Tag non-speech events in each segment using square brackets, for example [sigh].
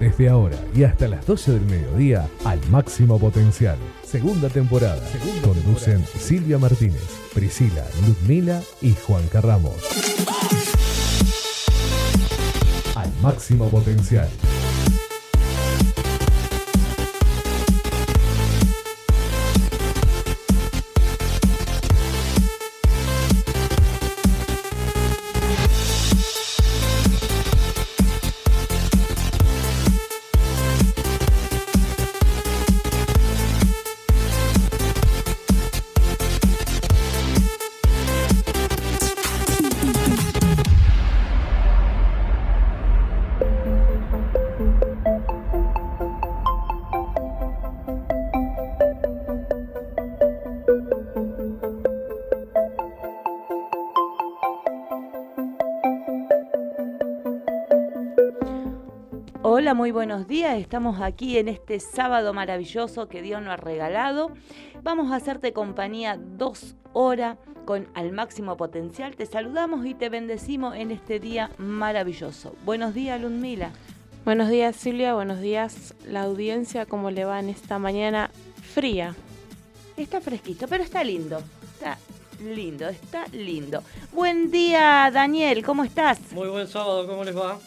Desde ahora y hasta las 12 del mediodía, al máximo potencial. Segunda temporada. Conducen Silvia Martínez, Priscila, Ludmila y Juan Carramos. Al máximo potencial. Muy buenos días. Estamos aquí en este sábado maravilloso que Dios nos ha regalado. Vamos a hacerte compañía dos horas con al máximo potencial. Te saludamos y te bendecimos en este día maravilloso. Buenos días, Ludmila. Buenos días, Silvia. Buenos días, la audiencia. ¿Cómo le va en esta mañana fría? Está fresquito, pero está lindo. Está lindo, está lindo. Buen día, Daniel. ¿Cómo estás? Muy buen sábado, ¿cómo les va?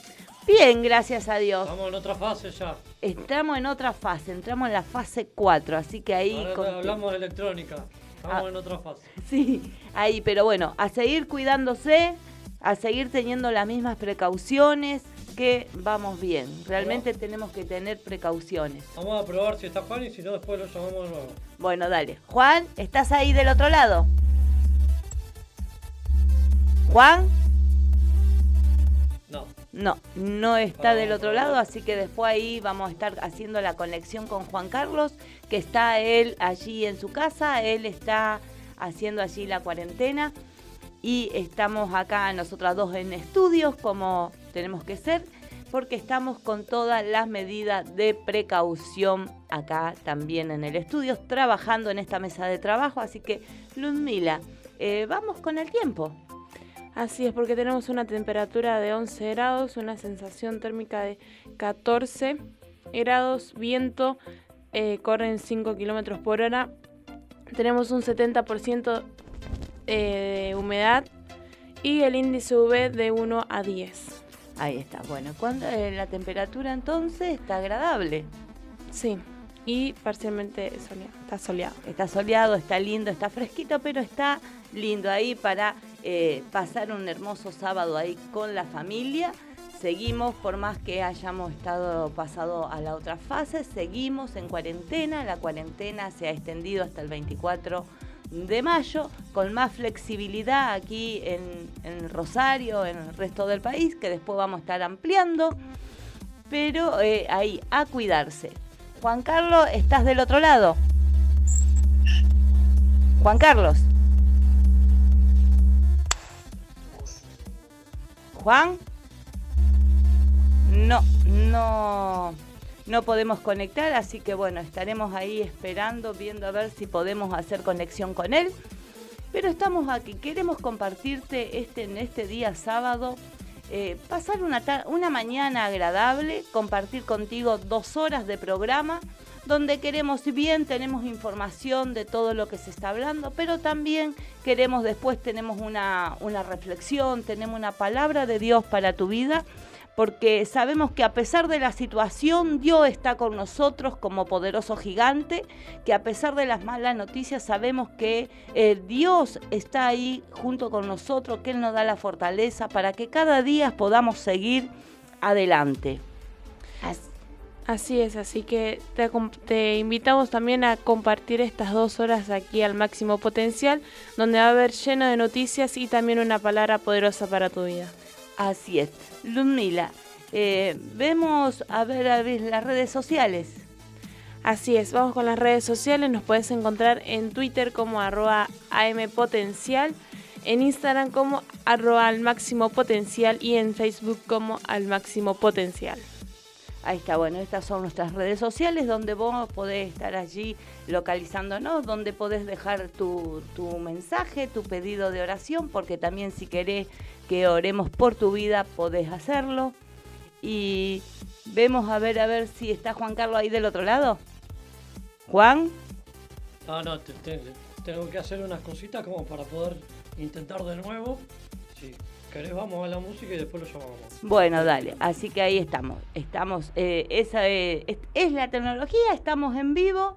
Bien, gracias a Dios. Estamos en otra fase ya. Estamos en otra fase, entramos en la fase 4, así que ahí... Ahora con- hablamos de electrónica. Estamos Ah. en otra fase. [laughs] Sí, ahí, pero bueno, a seguir cuidándose, a seguir teniendo las mismas precauciones, que vamos bien. Realmente tenemos que tener precauciones. Vamos a probar si está Juan y si no, después lo llamamos de nuevo. Bueno, dale. Juan, ¿estás ahí del otro lado? Juan, No. no, está del otro lado, así que después ahí vamos a estar haciendo la conexión con Juan Carlos, que está él allí en su casa, él está haciendo allí la cuarentena y estamos acá nosotras dos en estudios como tenemos que ser, porque estamos con todas las medidas de precaución acá también en el estudio, trabajando en esta mesa de trabajo, así que Ludmila, eh, vamos con el tiempo. Así es, porque tenemos una temperatura de 11 grados, una sensación térmica de 14 grados, viento eh, corren 5 kilómetros por hora. Tenemos un 70% eh, de humedad y el índice UV de 1 a 10. Ahí está, bueno, cuando eh, la temperatura entonces está agradable. Sí, y parcialmente soleado, está soleado. Está soleado, está lindo, está fresquito, pero está lindo ahí para eh, pasar un hermoso sábado ahí con la familia. Seguimos, por más que hayamos estado pasado a la otra fase, seguimos en cuarentena. La cuarentena se ha extendido hasta el 24 de mayo, con más flexibilidad aquí en, Rosario, en el resto del país, que después vamos a estar ampliando. Pero eh, ahí, a cuidarse. Juan Carlos, ¿estás del otro lado? Juan Carlos. Juan. No, no, no podemos conectar, así que bueno, estaremos ahí esperando, viendo a ver si podemos hacer conexión con él. Pero estamos aquí, queremos compartirte este, en este día sábado, eh, pasar una, una mañana agradable, compartir contigo dos horas de programa, donde queremos, bien tenemos información de todo lo que se está hablando, pero también queremos después, tenemos una, una reflexión, tenemos una palabra de Dios para tu vida porque sabemos que a pesar de la situación, Dios está con nosotros como poderoso gigante, que a pesar de las malas noticias, sabemos que eh, Dios está ahí junto con nosotros, que Él nos da la fortaleza para que cada día podamos seguir adelante. As- Así es, así que te, te invitamos también a compartir estas dos horas aquí al máximo potencial, donde va a haber lleno de noticias y también una palabra poderosa para tu vida. Así es. Ludmila, eh, vemos a ver, a ver las redes sociales. Así es, vamos con las redes sociales, nos puedes encontrar en Twitter como arroba ampotencial, en Instagram como arroba al máximo potencial y en Facebook como al máximo potencial. Ahí está, bueno, estas son nuestras redes sociales donde vos podés estar allí localizándonos, donde podés dejar tu, tu mensaje, tu pedido de oración, porque también si querés que oremos por tu vida, podés hacerlo. Y Vemos a ver, a ver si está Juan Carlos ahí del otro lado. Juan. Ah, no, te- te- tengo que hacer unas cositas como para poder intentar de nuevo. Si querés, vamos a la música y después lo llamamos. Bueno, dale, así que ahí estamos. Estamos, eh, esa eh, es, la tecnología, estamos en vivo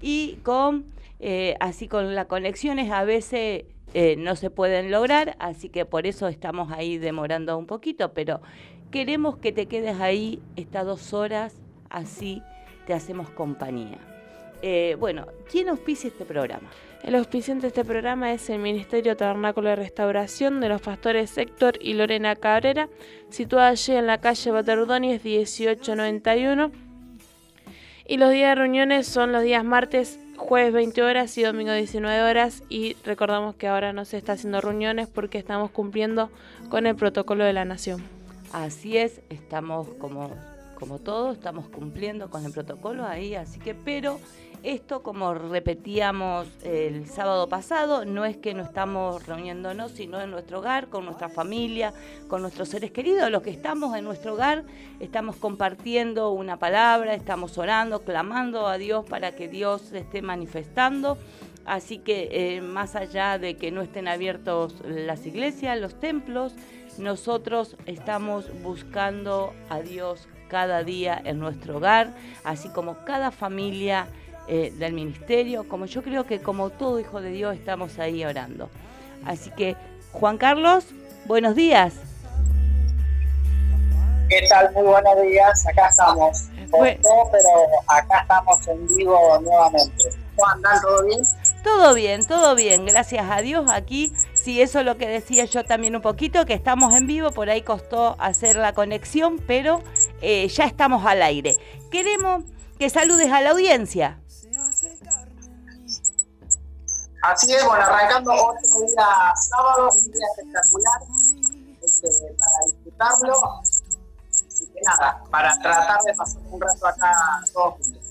y con, eh, así con las conexiones a veces no se pueden lograr, así que por eso estamos ahí demorando un poquito, pero queremos que te quedes ahí estas dos horas, así te hacemos compañía. Bueno, ¿quién auspicia este programa? El auspiciante de este programa es el Ministerio Tabernáculo de Restauración de los pastores Héctor y Lorena Cabrera, situada allí en la calle Batardóñez 1891. Y los días de reuniones son los días martes, jueves 20 horas y domingo 19 horas. Y recordamos que ahora no se está haciendo reuniones porque estamos cumpliendo con el protocolo de la Nación. Así es, estamos como, como todos, estamos cumpliendo con el protocolo ahí, así que, pero esto, como repetíamos el sábado pasado, no es que no estamos reuniéndonos, sino en nuestro hogar, con nuestra familia, con nuestros seres queridos, los que estamos en nuestro hogar, estamos compartiendo una palabra, estamos orando, clamando a Dios para que Dios se esté manifestando. Así que eh, más allá de que no estén abiertos las iglesias, los templos, nosotros estamos buscando a Dios cada día en nuestro hogar, así como cada familia eh, del ministerio, como yo creo que como todo hijo de Dios estamos ahí orando. Así que, Juan Carlos, buenos días. ¿Qué tal? Muy buenos días. Acá estamos. Pues- Cortó, pero acá estamos en vivo nuevamente. ¿Cómo andan? ¿Todo bien? Todo bien, todo bien, gracias a Dios. Aquí, sí, eso es lo que decía yo también un poquito, que estamos en vivo, por ahí costó hacer la conexión, pero eh, ya estamos al aire. Queremos que saludes a la audiencia. Así es, bueno, arrancando otro día sábado, un día espectacular este, para disfrutarlo. Así que nada, para tratar de pasar un rato acá todos juntos.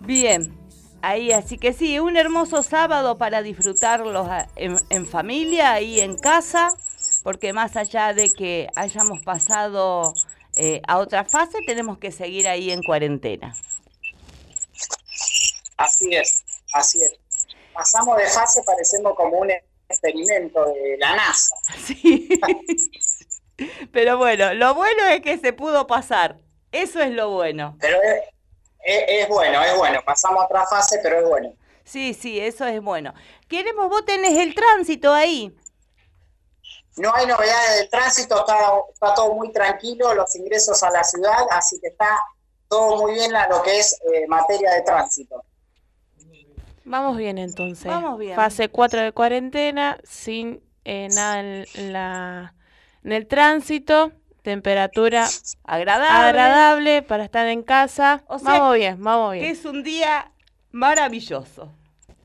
Bien, ahí, así que sí, un hermoso sábado para disfrutarlo a- en, en familia y en casa, porque más allá de que hayamos pasado eh, a otra fase, tenemos que seguir ahí en cuarentena. Así es, así es. Pasamos de fase parecemos como un experimento de la NASA. [laughs] Sí. Pero bueno, lo bueno es que se pudo pasar. Eso es lo bueno. Pero es, es- es bueno, es bueno. Pasamos a otra fase, pero es bueno. Sí, sí, eso es bueno. Queremos, vos tenés el tránsito ahí. No hay novedades del tránsito, está, está todo muy tranquilo, los ingresos a la ciudad, así que está todo muy bien a lo que es eh, materia de tránsito. Vamos bien entonces. Vamos bien. Fase 4 de cuarentena, sin eh, nada en, la, en el tránsito, temperatura Agradable. agradable para estar en casa. O sea, vamos bien, vamos que bien. es un día maravilloso.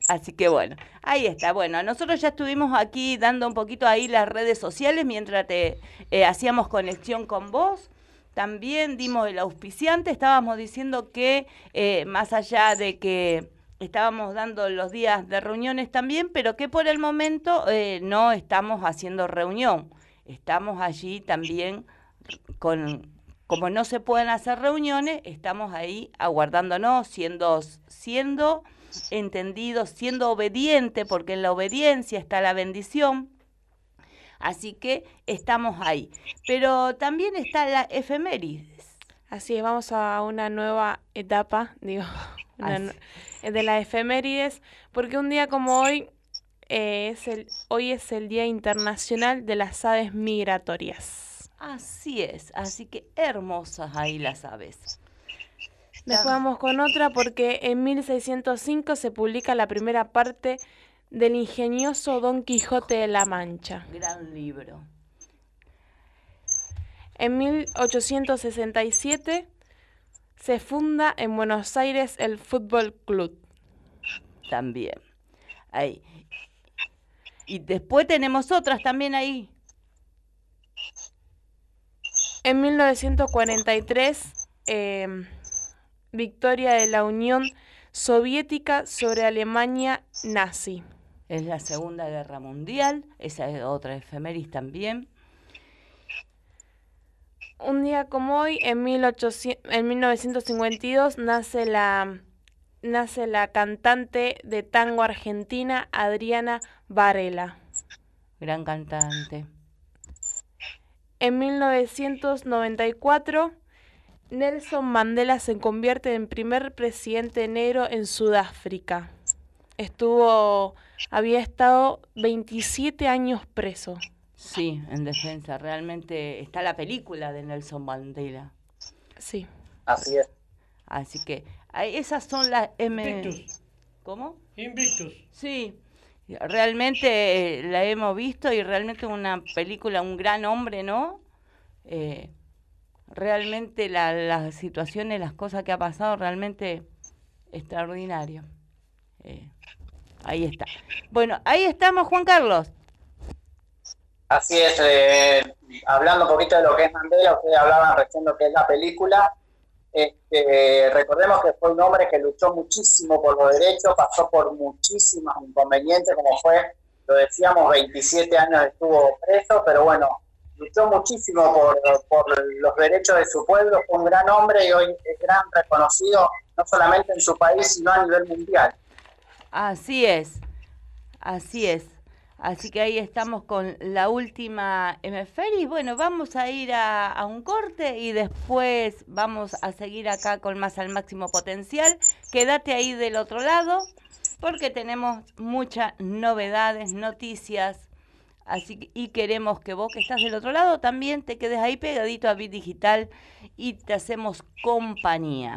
Así que bueno, ahí está. Bueno, nosotros ya estuvimos aquí dando un poquito ahí las redes sociales mientras te eh, hacíamos conexión con vos. También dimos el auspiciante, estábamos diciendo que eh, más allá de que estábamos dando los días de reuniones también, pero que por el momento eh, no estamos haciendo reunión. Estamos allí también con, como no se pueden hacer reuniones, estamos ahí aguardándonos, siendo, siendo entendidos, siendo obediente, porque en la obediencia está la bendición. Así que estamos ahí. Pero también está la efemérides. Así es, vamos a una nueva etapa, digo, una eh, de las efemérides, porque un día como hoy, eh, es el, hoy es el Día Internacional de las Aves Migratorias. Así es, así que hermosas ahí las aves. Después vamos con otra porque en 1605 se publica la primera parte del ingenioso Don Quijote de la Mancha. Gran libro. En 1867 se funda en Buenos Aires el Fútbol Club. También. Ahí. Y después tenemos otras también ahí. En 1943, eh, victoria de la Unión Soviética sobre Alemania nazi. Es la Segunda Guerra Mundial. Esa es otra efemérides también. Un día como hoy, en, 1800, en 1952, nace la, nace la cantante de tango argentina Adriana Varela. Gran cantante. En 1994, Nelson Mandela se convierte en primer presidente negro en Sudáfrica. Estuvo, había estado 27 años preso. Sí, en defensa. Realmente está la película de Nelson Mandela. Sí. Así es. Así que esas son las M. Invictus. ¿Cómo? Invictus. Sí. Realmente eh, la hemos visto y realmente una película, un gran hombre, ¿no? Eh, realmente la, las situaciones, las cosas que ha pasado, realmente extraordinario. Eh, ahí está. Bueno, ahí estamos, Juan Carlos. Así es, eh, hablando un poquito de lo que es Mandela, ustedes hablaban recién lo que es la película. Este, recordemos que fue un hombre que luchó muchísimo por los derechos, pasó por muchísimos inconvenientes, como fue, lo decíamos, 27 años estuvo preso, pero bueno, luchó muchísimo por, por los derechos de su pueblo, fue un gran hombre y hoy es gran reconocido no solamente en su país, sino a nivel mundial. Así es, así es. Así que ahí estamos con la última y Bueno, vamos a ir a, a, un corte y después vamos a seguir acá con más al máximo potencial. Quédate ahí del otro lado porque tenemos muchas novedades, noticias. Así que, y queremos que vos que estás del otro lado también te quedes ahí pegadito a Bit Digital y te hacemos compañía.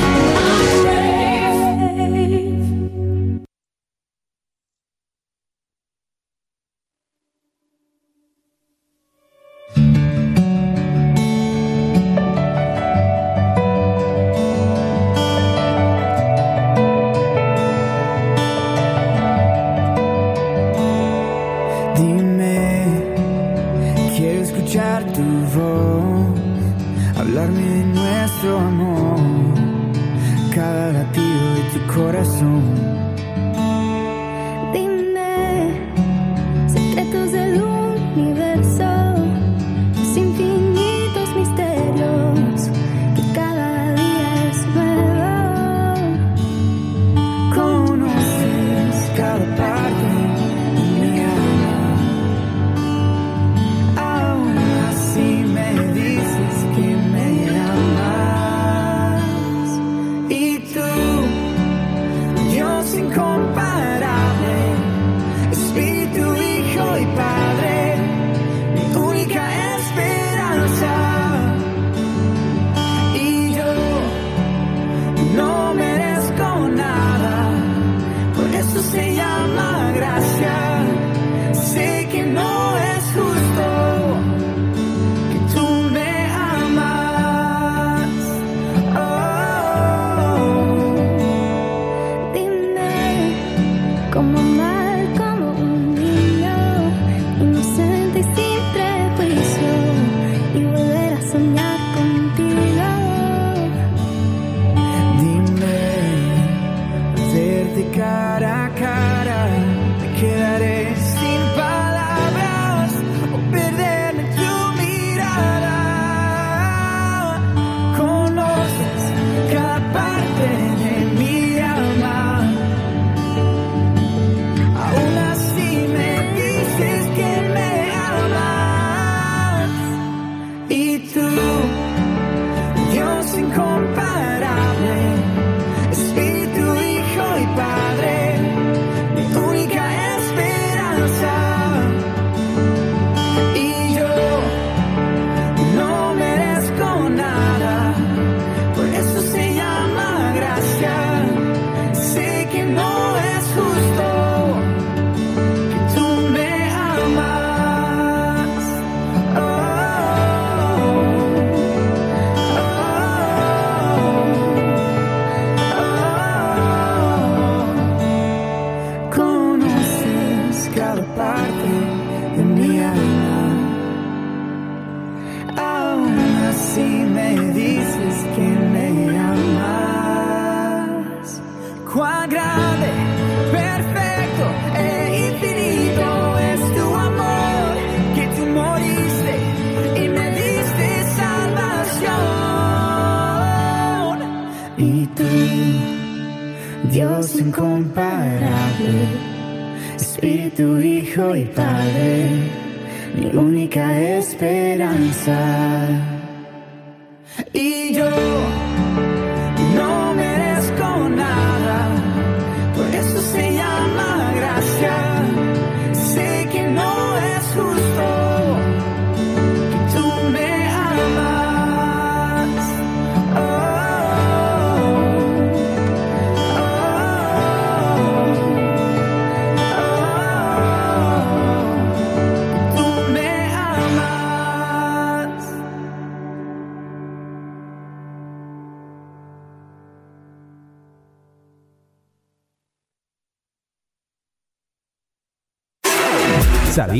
Incomparable, Espíritu, Hijo y Padre, mi única esperanza.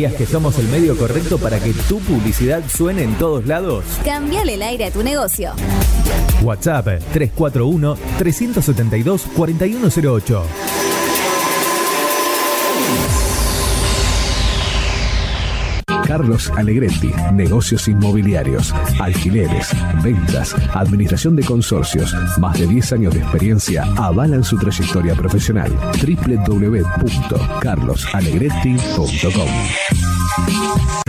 ¿Sabías que somos el medio correcto para que tu publicidad suene en todos lados? Cambiale el aire a tu negocio. WhatsApp 341-372-4108. Carlos Alegretti, negocios inmobiliarios, alquileres, ventas, administración de consorcios, más de 10 años de experiencia avalan su trayectoria profesional. www.carlosalegretti.com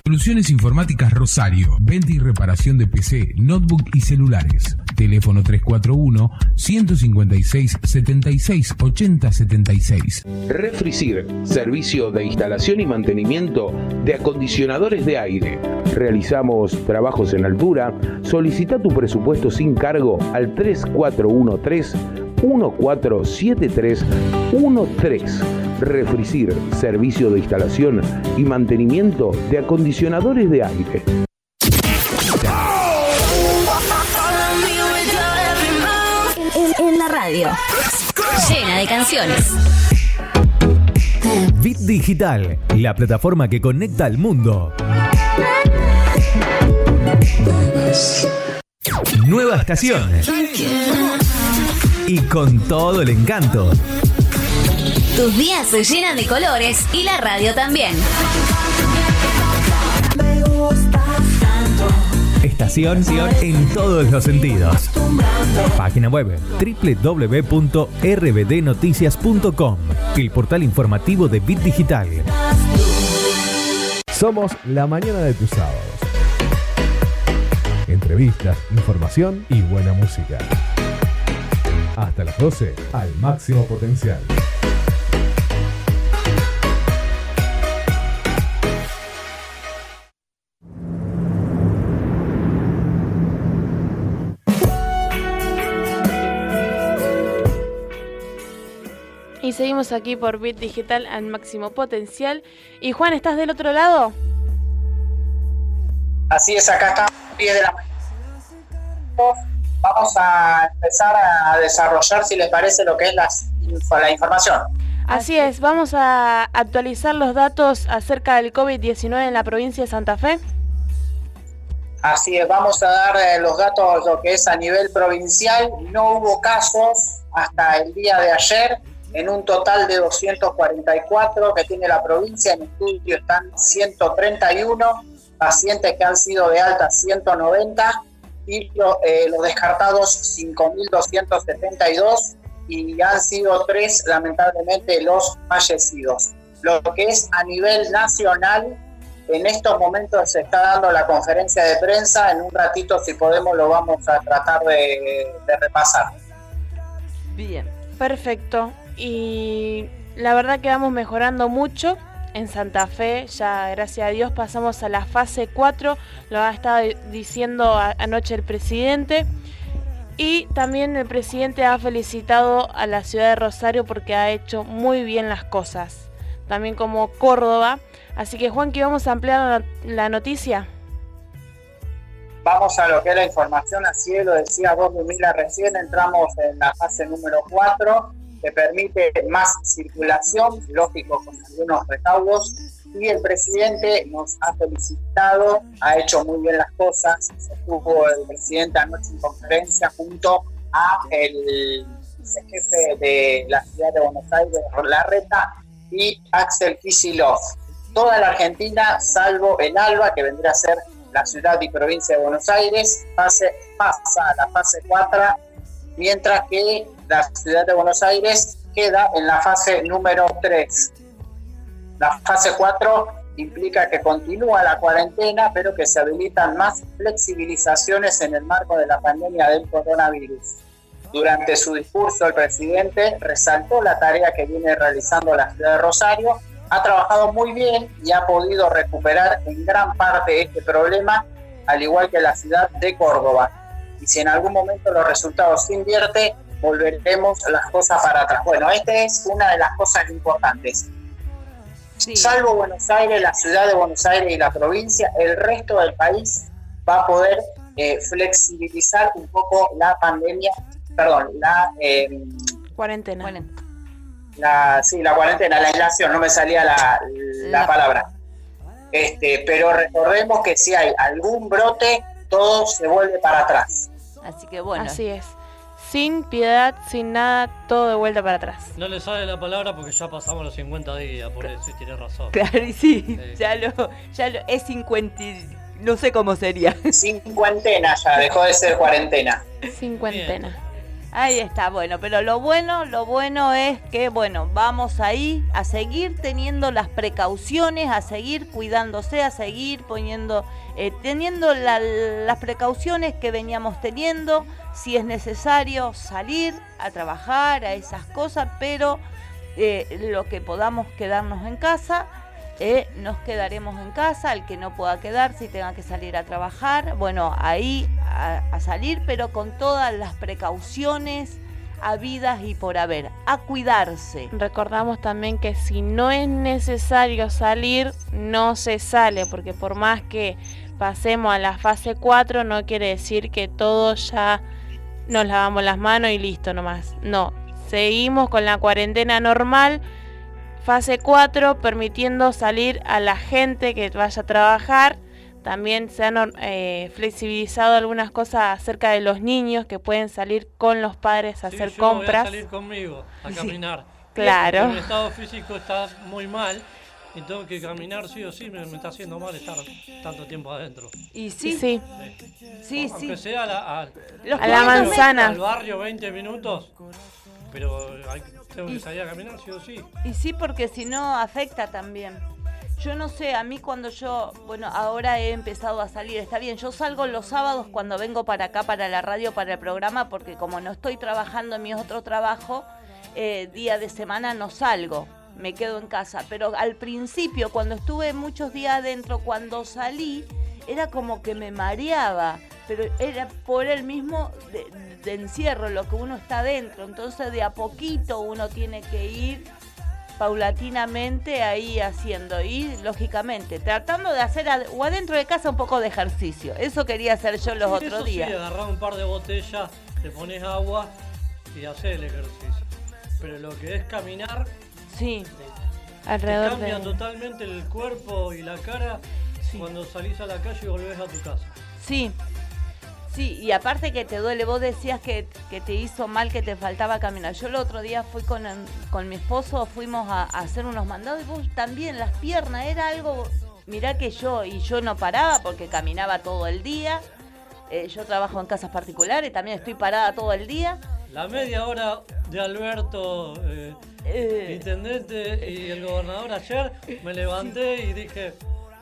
Soluciones Informáticas Rosario. Venta y reparación de PC, notebook y celulares. Teléfono 341-156-76-80-76. Refricir, servicio de instalación y mantenimiento de acondicionadores de aire. Realizamos trabajos en altura. Solicita tu presupuesto sin cargo al 3413 147313. Refricir, servicio de instalación y mantenimiento de acondicionadores de aire. Radio. Llena de canciones. Bit Digital, la plataforma que conecta al mundo. Nueva estación. Y con todo el encanto. Tus días se llenan de colores y la radio también. Estación en todos los sentidos. Página web www.rbdnoticias.com, el portal informativo de Bit Digital. Somos la mañana de tus sábados. Entrevistas, información y buena música. Hasta las 12, al máximo potencial. Y seguimos aquí por Bit Digital al máximo potencial. Y Juan, ¿estás del otro lado? Así es, acá estamos a 10 de la mañana. Vamos a empezar a desarrollar, si les parece, lo que es las la información. Así es, vamos a actualizar los datos acerca del COVID-19 en la provincia de Santa Fe. Así es, vamos a dar eh, los datos lo que es a nivel provincial. No hubo casos hasta el día de ayer, en un total de 244 que tiene la provincia. En estudio están 131 pacientes que han sido de alta 190 y eh, los descartados 5.272 y han sido tres lamentablemente los fallecidos. Lo que es a nivel nacional, en estos momentos se está dando la conferencia de prensa, en un ratito si podemos lo vamos a tratar de repasar. Bien. Perfecto. Y la verdad que vamos mejorando mucho en Santa Fe. Ya, gracias a Dios, pasamos a la fase 4. Lo ha estado diciendo anoche el presidente. Y también el presidente ha felicitado a la ciudad de Rosario porque ha hecho muy bien las cosas. También como Córdoba. Así que Juan, que vamos a ampliar la- noticia. Vamos a lo que es la información, así lo decía vos, Lumila, recién entramos en la fase número 4, que permite más circulación, lógico, con algunos recaudos, y el presidente nos ha felicitado, ha hecho muy bien las cosas, estuvo el presidente anoche en conferencia junto a el vicejefe de la ciudad de Buenos Aires, Larreta, y Axel Kisilov. Toda la Argentina, salvo el ALBA, que vendría a ser la ciudad y provincia de Buenos Aires, pasa a la fase 4, mientras que la ciudad de Buenos Aires queda en la fase número 3. La fase 4 implica que continúa la cuarentena, pero que se habilitan más flexibilizaciones en el marco de la pandemia del coronavirus. Durante su discurso, el presidente resaltó la tarea que viene realizando la ciudad de Rosario, ha trabajado muy bien y ha podido recuperar en gran parte este problema, al igual que la ciudad de Córdoba. Y si en algún momento los resultados se invierte, volveremos las cosas para atrás. Bueno, esta es una de las cosas importantes. Salvo Buenos Aires, la ciudad de Buenos Aires y la provincia, el resto del país va a poder eh, flexibilizar un poco la pandemia, perdón, la em, cuarentena. La, sí, la cuarentena, la aislación, no me salía la, la palabra. Este, pero recordemos que si hay algún brote, todo se vuelve para atrás. Así que bueno. Así es sin piedad, sin nada, todo de vuelta para atrás. No le sale la palabra porque ya pasamos los 50 días, por eso, y tiene razón. Claro, y sí, ya lo, ya lo, es 50, no sé cómo sería. Cincuentena ya, dejó de ser cuarentena. Cincuentena. Ahí está, bueno, pero lo bueno, lo bueno es que, bueno, vamos ahí a seguir teniendo las precauciones, a seguir cuidándose, a seguir poniendo, eh, teniendo las precauciones que veníamos teniendo, si es necesario salir a trabajar, a esas cosas, pero eh, lo que podamos quedarnos en casa eh, nos quedaremos en casa, el que no pueda quedarse y tenga que salir a trabajar, bueno, ahí a, salir, pero con todas las precauciones habidas y por haber, a cuidarse. Recordamos también que si no es necesario salir, no se sale, porque por más que pasemos a la fase 4, no quiere decir que todos ya nos lavamos las manos y listo nomás. No, seguimos con la cuarentena normal Fase 4, permitiendo salir a la gente que vaya a trabajar. También se han eh, flexibilizado algunas cosas acerca de los niños que pueden salir con los padres a hacer yo compras. Voy a salir conmigo a caminar. claro. Mi estado físico está muy mal y tengo que caminar sí o sí, me, está haciendo mal estar tanto tiempo adentro. Y sí, sí, sí, sí. Aunque sea a la, a, la manzana. Al barrio 20 minutos, pero hay, tengo que salir a caminar, sí o sí. Y sí, porque si no afecta también. Yo no sé, a mí cuando yo, bueno, ahora he empezado a salir, está bien, yo salgo los sábados cuando vengo para acá, para la radio, para el programa, porque como no estoy trabajando en mi otro trabajo, eh, día de semana no salgo, me quedo en casa. Pero al principio, cuando estuve muchos días adentro, cuando salí, era como que me mareaba, pero era por el mismo de encierro, lo que uno está dentro. Entonces de a poquito uno tiene que ir paulatinamente ahí haciendo y lógicamente tratando de hacer o adentro de casa un poco de ejercicio. Eso quería hacer yo los otros días. Sí, agarrar un par de botellas, te pones agua y hacer el ejercicio. Pero lo que es caminar, sí, alrededor cambia totalmente el cuerpo y la cara cuando salís a la calle y volvés a tu casa. Sí, Sí, y aparte que te duele, vos decías que, te hizo mal, que te faltaba caminar. Yo el otro día fui con, con mi esposo, fuimos a, hacer unos mandados y vos también, las piernas, era algo, mirá que yo, y yo no paraba porque caminaba todo el día. Eh, yo trabajo en casas particulares, también estoy parada todo el día. La media hora de Alberto, eh, eh. intendente y el gobernador ayer, me levanté y dije,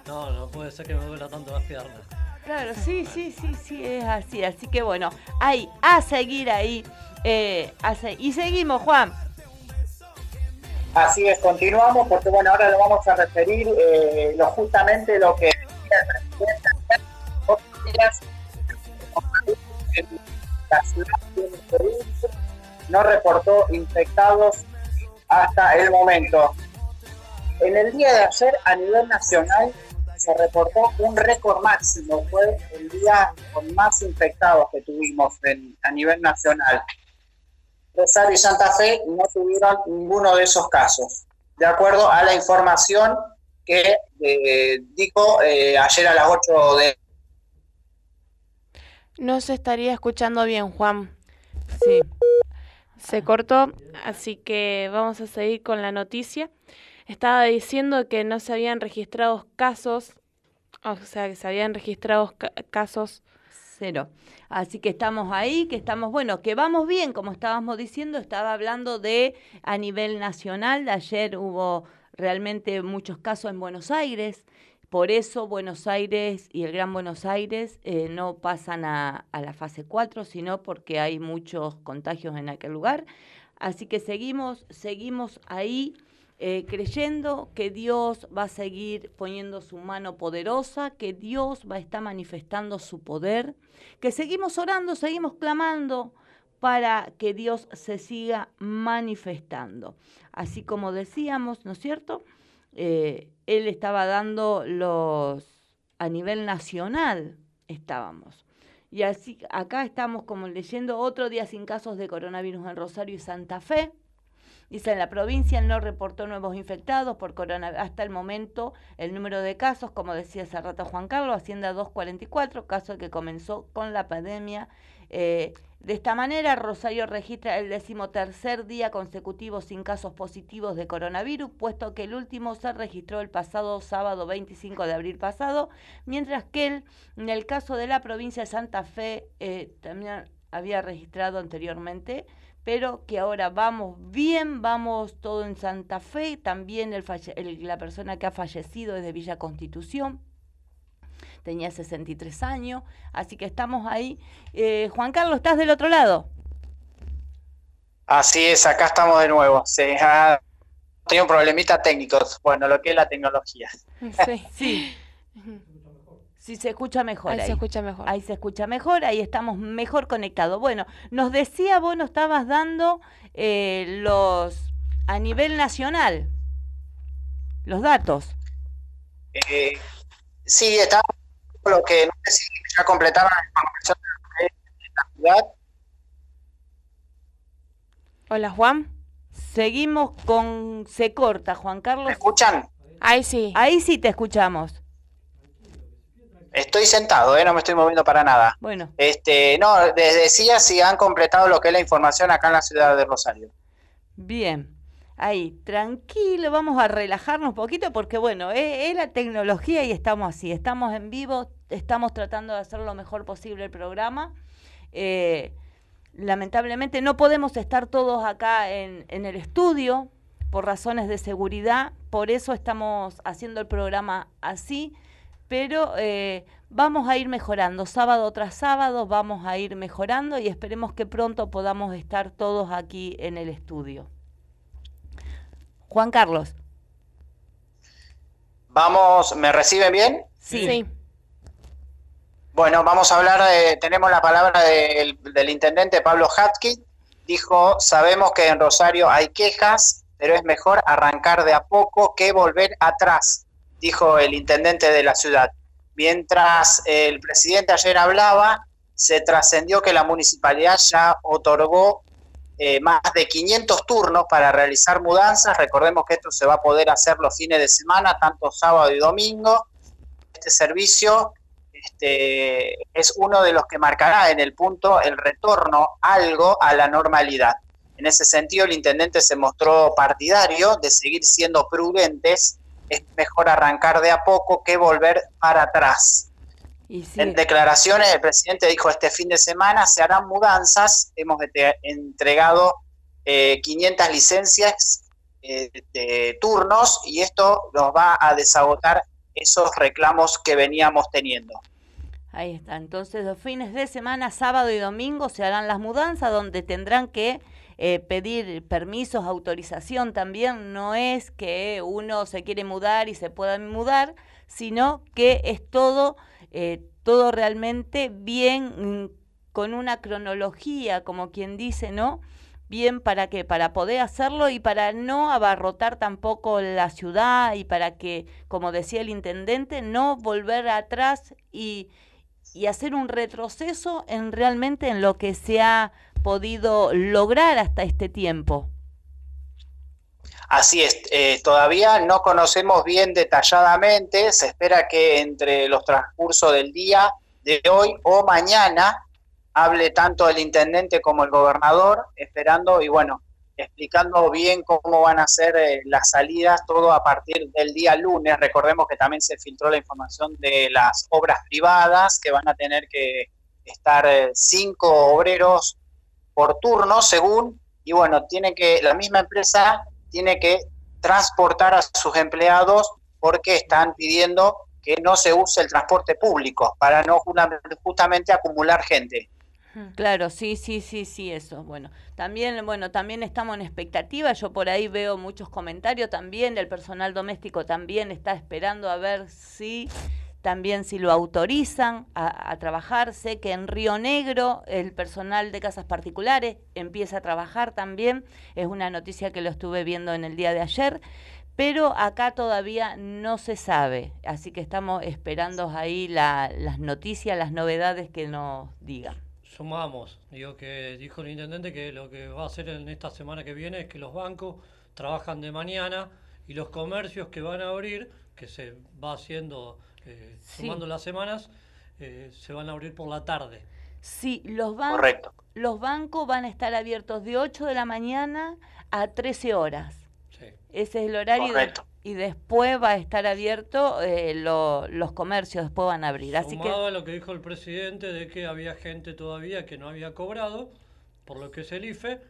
no, no puede ser que me duela tanto las piernas. Claro, sí, sí, sí, sí, es así. Así que bueno, hay a seguir ahí. Eh, y seguimos, Juan. Así es, continuamos porque bueno, ahora lo vamos a referir eh, lo, justamente lo que no reportó infectados hasta el momento. En el día de ayer a nivel nacional se reportó un récord máximo, fue el día con más infectados que tuvimos a nivel nacional. Rosario y Santa Fe no tuvieron ninguno de esos casos, de acuerdo a la información que eh, dijo eh, ayer a las 8 de... No se estaría escuchando bien, Juan. Sí. Se cortó, así que vamos a seguir con la noticia. Estaba diciendo que no se habían registrado casos, o sea, que se habían registrado casos cero. Así que estamos ahí, que estamos, bueno, que vamos bien, como estábamos diciendo, estaba hablando de a nivel nacional, ayer hubo realmente muchos casos en Buenos Aires, por eso Buenos Aires y el Gran Buenos Aires eh, no pasan a, la fase 4, sino porque hay muchos contagios en aquel lugar. Así que seguimos, seguimos ahí eh, creyendo que Dios va a seguir poniendo su mano poderosa, que Dios va a estar manifestando su poder, que seguimos orando, seguimos clamando para que Dios se siga manifestando. Así como decíamos, ¿no es cierto? Eh, él estaba dando los, a nivel nacional estábamos. Y así, acá estamos como leyendo otro día sin casos de coronavirus en Rosario y Santa Fe. Dice, en la provincia no reportó nuevos infectados por coronavirus. Hasta el momento, el número de casos, como decía hace rato Juan Carlos, asciende a 244, caso que comenzó con la pandemia. Eh, de esta manera, Rosario registra el decimotercer día consecutivo sin casos positivos de coronavirus, puesto que el último se registró el pasado sábado 25 de abril pasado, mientras que en el caso de la provincia de Santa Fe eh, también había registrado anteriormente, pero que ahora vamos bien, vamos todo en Santa Fe, también el, la persona que ha fallecido es de Villa Constitución, tenía 63 años, así que estamos ahí. Eh, Juan Carlos, ¿estás del otro lado? Así es, acá estamos de nuevo. Se ha tenido un problemita técnico, bueno, lo que es la tecnología. Sí, sí. [laughs] Sí, se escucha mejor. Ahí, se escucha mejor. Ahí se escucha mejor, ahí estamos mejor conectados. Bueno, nos decía, vos nos estabas dando eh, los a nivel nacional, los datos. Eh, sí, estamos lo que no sé si ya completaron la información de la ciudad. Hola Juan. Seguimos con Se corta, Juan Carlos. ¿Me escuchan? Ahí sí. Ahí sí te escuchamos. Estoy sentado, ¿eh? no me estoy moviendo para nada. Bueno. Este, no, les decía si han completado lo que es la información acá en la ciudad de Rosario. Bien ahí, tranquilo, vamos a relajarnos un poquito porque bueno, es, la tecnología y estamos así, estamos en vivo, estamos tratando de hacer lo mejor posible el programa. Eh, lamentablemente no podemos estar todos acá en, el estudio por razones de seguridad, por eso estamos haciendo el programa así, pero eh, vamos a ir mejorando, sábado tras sábado vamos a ir mejorando y esperemos que pronto podamos estar todos aquí en el estudio. Juan Carlos. Vamos, ¿me reciben bien? Sí. Bueno, vamos a hablar de, tenemos la palabra del, intendente Pablo Hatkin. Dijo, sabemos que en Rosario hay quejas, pero es mejor arrancar de a poco que volver atrás, dijo el intendente de la ciudad. Mientras el presidente ayer hablaba, se trascendió que la municipalidad ya otorgó eh, más de 500 turnos para realizar mudanzas. Recordemos que esto se va a poder hacer los fines de semana, tanto sábado y domingo. Este servicio este, es uno de los que marcará en el punto el retorno algo a la normalidad. En ese sentido, el intendente se mostró partidario de seguir siendo prudentes. Es mejor arrancar de a poco que volver para atrás. En declaraciones, el presidente dijo este fin de semana se harán mudanzas, hemos entregado 500 eh, licencias eh, de turnos y esto nos va a desagotar esos reclamos que veníamos teniendo. Ahí está, entonces los fines de semana, sábado y domingo se harán las mudanzas donde tendrán que eh, pedir permisos, autorización también, no es que uno se quiere mudar y se pueda mudar, sino que es todo eh, todo realmente bien, mm, con una cronología, como quien dice, ¿no? Bien, ¿para qué? Para poder hacerlo y para no abarrotar tampoco la ciudad y para que, como decía el intendente, no volver atrás y, y hacer un retroceso en realmente en lo que se ha podido lograr hasta este tiempo. Así es, eh, todavía no conocemos bien detalladamente, se espera que entre los transcurso del día de hoy o mañana hable tanto el intendente como el gobernador, esperando y bueno, explicando bien cómo van a ser eh, las salidas, todo a partir del día lunes. Recordemos que también se filtró la información de las obras privadas, que van a tener que estar eh, cinco obreros por turno, según, y bueno, tiene que, la misma empresa tiene que transportar a sus empleados porque están pidiendo que no se use el transporte público para no justamente acumular gente. Claro, sí, sí, sí, sí, eso. Bueno, también, bueno, también estamos en expectativa. Yo por ahí veo muchos comentarios también del personal doméstico también está esperando a ver si también si lo autorizan a, a, trabajar. Sé que en Río Negro el personal de casas particulares empieza a trabajar también. Es una noticia que lo estuve viendo en el día de ayer. Pero acá todavía no se sabe, así que estamos esperando ahí la, las noticias, las novedades que nos digan sumamos. Digo que dijo el intendente que lo que va a hacer en esta semana que viene es que los bancos trabajan de mañana y los comercios que van a abrir, que se va haciendo eh, sumando las semanas, eh, se van a abrir por la tarde. Sí, los, ban los bancos van a estar abiertos de 8 de la mañana a 13 horas. Sí. Ese es el horario. Correcto y después va a estar abierto, eh, los comercios después van a abrir. Así que... a lo que dijo el presidente de que había gente todavía que no había cobrado, por lo que es el IFE,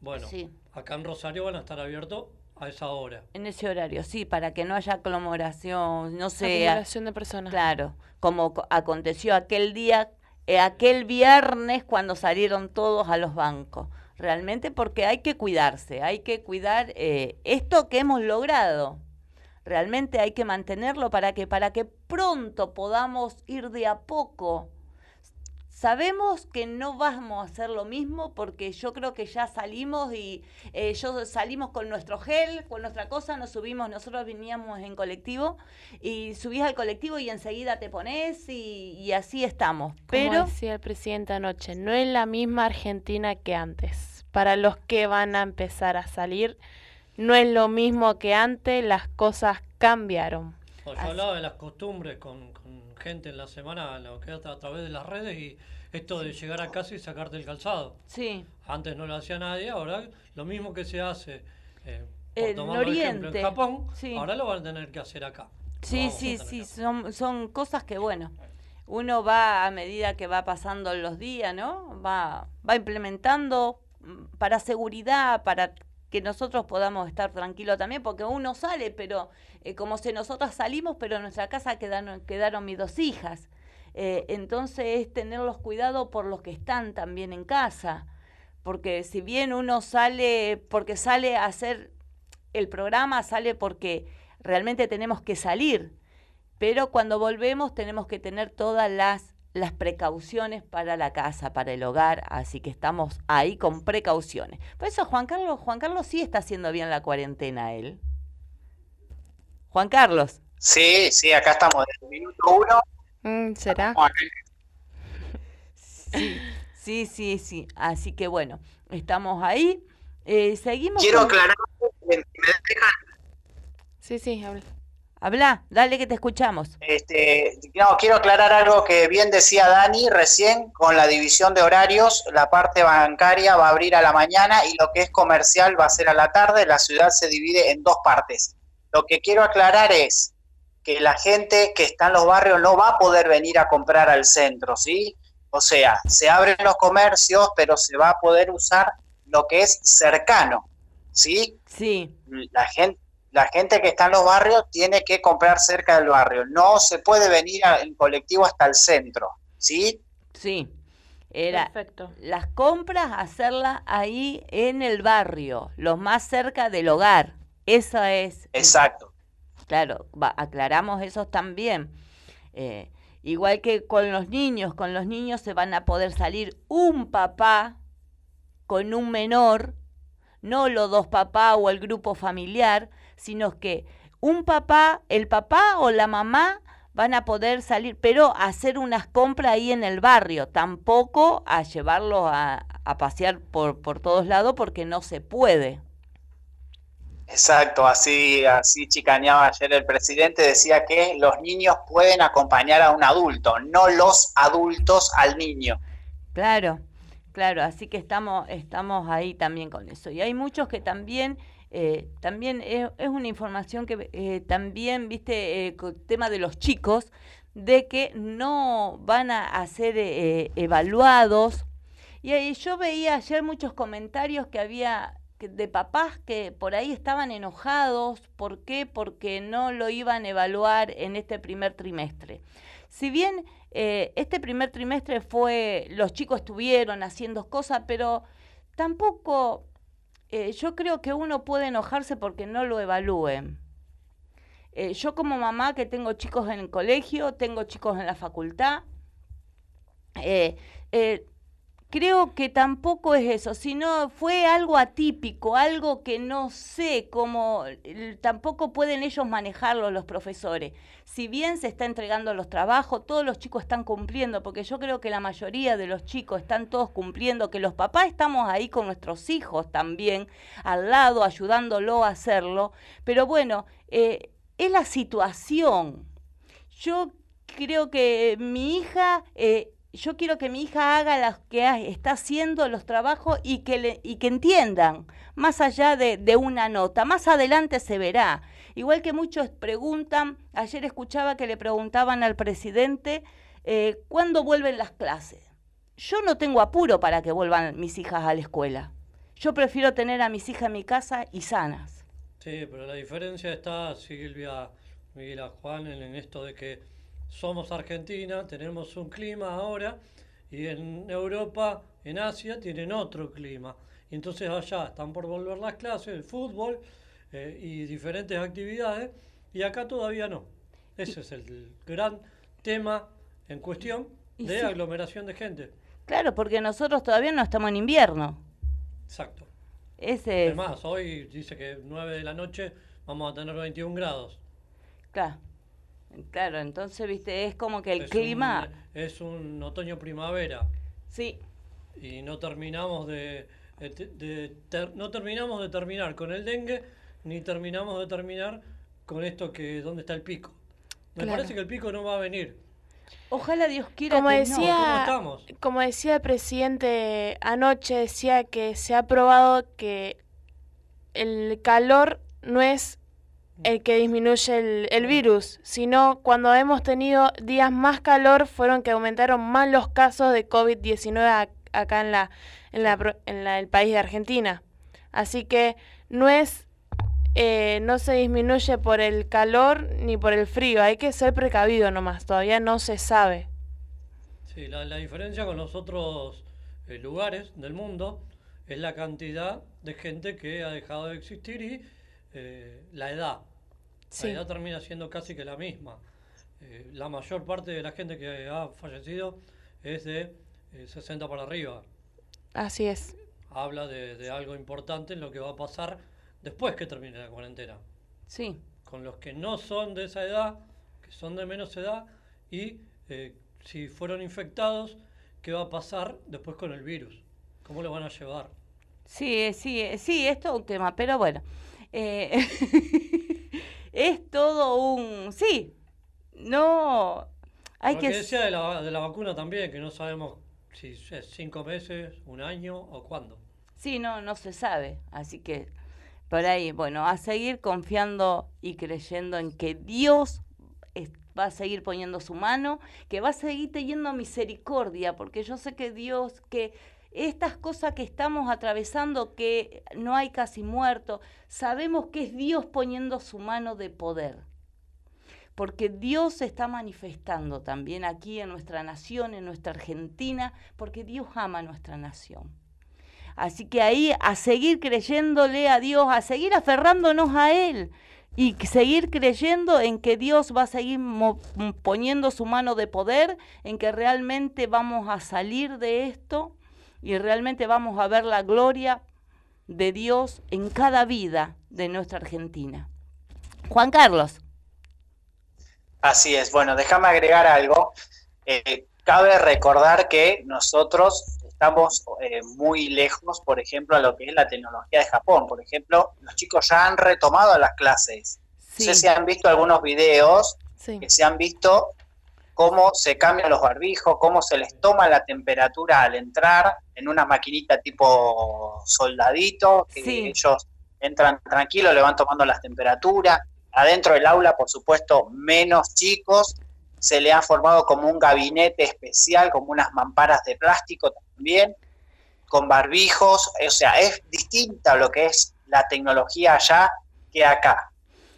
bueno, acá en Rosario van a estar abiertos a esa hora. En ese horario, sí, para que no haya aglomeración, no sé. Aglomeración de personas. Claro, como aconteció aquel día, eh, aquel viernes cuando salieron todos a los bancos realmente porque hay que cuidarse, hay que cuidar eh, esto que hemos logrado realmente hay que mantenerlo para que para que pronto podamos ir de a poco. Sabemos que no vamos a hacer lo mismo porque yo creo que ya salimos y eh, yo salimos con nuestro gel, con nuestra cosa, nos subimos, nosotros veníamos en colectivo y subís al colectivo y enseguida te pones y, así estamos. Pero Como decía el presidente anoche, no es la misma Argentina que antes. Para los que van a empezar a salir, no es lo mismo que antes, las cosas cambiaron. Yo hablaba de las costumbres con, gente en la semana, lo que a través de las redes y esto de llegar a casa y sacarte el calzado. Sí. Antes no lo hacía nadie, ahora lo mismo que se hace eh, en Oriente, en Japón, ahora lo van a tener que hacer acá. Sí, sí, sí, son, son cosas que, bueno, uno va a medida que va pasando los días, ¿no? Va, va implementando mm, para seguridad, para que nosotros podamos estar tranquilos también, porque uno sale, pero eh, como si nosotros salimos, pero en nuestra casa quedaron, quedaron mis dos hijas. Eh, entonces es tenerlos cuidado por los que están también en casa, porque si bien uno sale, porque sale a hacer el programa, sale porque realmente tenemos que salir, pero cuando volvemos tenemos que tener todas las las precauciones para la casa, para el hogar, así que estamos ahí con precauciones. Por eso Juan Carlos, Juan Carlos sí está haciendo bien la cuarentena él. Juan Carlos. Sí, sí, acá estamos desde el minuto uno. Mm, ¿Será? Sí, sí, sí, Así que bueno, estamos ahí. Eh, seguimos. Quiero aclarar, me dejan. Sí, sí, habla. Habla, dale que te escuchamos. Este, no, quiero aclarar algo que bien decía Dani recién con la división de horarios. La parte bancaria va a abrir a la mañana y lo que es comercial va a ser a la tarde. La ciudad se divide en dos partes. Lo que quiero aclarar es que la gente que está en los barrios no va a poder venir a comprar al centro, ¿sí? O sea, se abren los comercios, pero se va a poder usar lo que es cercano, ¿sí? Sí. La gente la gente que está en los barrios tiene que comprar cerca del barrio. No se puede venir en colectivo hasta el centro, ¿sí? Sí. Era Perfecto. las compras hacerlas ahí en el barrio, lo más cerca del hogar. Eso es. Exacto. Claro, aclaramos eso también. Eh, igual que con los niños, con los niños se van a poder salir un papá con un menor, no los dos papás o el grupo familiar, sino que un papá, el papá o la mamá van a poder salir, pero a hacer unas compras ahí en el barrio, tampoco a llevarlos a, pasear por, por todos lados porque no se puede. Exacto, así, así chicaneaba ayer el presidente, decía que los niños pueden acompañar a un adulto, no los adultos al niño. Claro, claro, así que estamos, estamos ahí también con eso. Y hay muchos que también, eh, también es, es una información que eh, también, viste, eh, el tema de los chicos, de que no van a, a ser eh, evaluados. Y ahí yo veía ayer muchos comentarios que había de papás que por ahí estaban enojados. ¿Por qué? Porque no lo iban a evaluar en este primer trimestre. Si bien eh, este primer trimestre fue, los chicos estuvieron haciendo cosas, pero tampoco eh, yo creo que uno puede enojarse porque no lo evalúen. Eh, yo como mamá que tengo chicos en el colegio, tengo chicos en la facultad, eh, creo que tampoco es eso, sino fue algo atípico, algo que no sé cómo, tampoco pueden ellos manejarlo los profesores. Si bien se está entregando los trabajos, todos los chicos están cumpliendo, porque yo creo que la mayoría de los chicos están todos cumpliendo, que los papás estamos ahí con nuestros hijos también, al lado, ayudándolo a hacerlo, pero bueno, eh, es la situación. Yo creo que mi hija, eh, yo quiero que mi hija haga las que está haciendo los trabajos y que, le, y que entiendan, más allá de, de una nota. Más adelante se verá. Igual que muchos preguntan, ayer escuchaba que le preguntaban al presidente eh, cuándo vuelven las clases. Yo no tengo apuro para que vuelvan mis hijas a la escuela. Yo prefiero tener a mis hijas en mi casa y sanas. Sí, pero la diferencia está, Silvia, Miguel, Juan, en esto de que somos Argentina, tenemos un clima ahora, y en Europa, en Asia, tienen otro clima. Y entonces allá están por volver las clases, el fútbol eh, y diferentes actividades, y acá todavía no. Ese es el gran tema en cuestión de sí. aglomeración de gente. Claro, porque nosotros todavía no estamos en invierno. Exacto. Ese es. Además, hoy dice que 9 de la noche vamos a tener 21 grados. Claro. Claro, entonces, viste, es como que el Es clima. un- es un otoño-primavera. Sí. Y no terminamos de, de- de ter- no terminamos de terminar con el dengue, ni terminamos de terminar con esto que dónde está el pico. Me Claro. parece que el pico no va a venir. Ojalá Dios quiera Como que no. ¿Cómo estamos? como decía el presidente anoche, decía que se ha probado que el calor no es el que disminuye el, el virus, sino cuando hemos tenido días más calor fueron que aumentaron más los casos de COVID-19 ac- acá en la, en la, en la- el país de Argentina. Así que no es eh, no se disminuye por el calor ni por el frío, hay que ser precavido nomás, todavía no se sabe. Sí, la, la diferencia con los otros eh, lugares del mundo es la cantidad de gente que ha dejado de existir y eh, la edad. Sí. La edad termina siendo casi que la misma. Eh, la mayor parte de la gente que ha fallecido es de eh, 60 para arriba. Así es. Habla de, de algo importante en lo que va a pasar después que termine la cuarentena. Sí. Con los que no son de esa edad, que son de menos edad, y eh, si fueron infectados, ¿qué va a pasar después con el virus? ¿Cómo lo van a llevar? Sí, eh, sí, eh, sí, es todo un tema, pero bueno. eh, [laughs] es todo un. Sí, no. Hay Lo que. que decía de la, de la vacuna también, que no sabemos si es cinco meses, un año o cuándo. Sí, no, no se sabe. Así que por ahí, bueno, a seguir confiando y creyendo en que Dios es- va a seguir poniendo su mano, que va a seguir teniendo misericordia, porque yo sé que Dios, que estas cosas que estamos atravesando, que no hay casi muertos, sabemos que es Dios poniendo su mano de poder. Porque Dios se está manifestando también aquí en nuestra nación, en nuestra Argentina, porque Dios ama nuestra nación. Así que ahí a seguir creyéndole a Dios, a seguir aferrándonos a Él y seguir creyendo en que Dios va a seguir poniendo su mano de poder, en que realmente vamos a salir de esto y realmente vamos a ver la gloria de Dios en cada vida de nuestra Argentina. Juan Carlos. Así es. Bueno, déjame agregar algo. Eh, cabe recordar que nosotros estamos eh, muy lejos, por ejemplo, a lo que es la tecnología de Japón. Por ejemplo, los chicos ya han retomado las clases. No sé si han visto algunos videos Sí. que se han visto cómo se cambian los barbijos, cómo se les toma la temperatura al entrar en una maquinita tipo soldadito, que ellos entran tranquilos, le van tomando las temperaturas. Adentro del aula, por supuesto, menos chicos. Se le ha formado como un gabinete especial, como unas mamparas de plástico también, con barbijos. O sea, es distinta lo que es la tecnología allá que acá.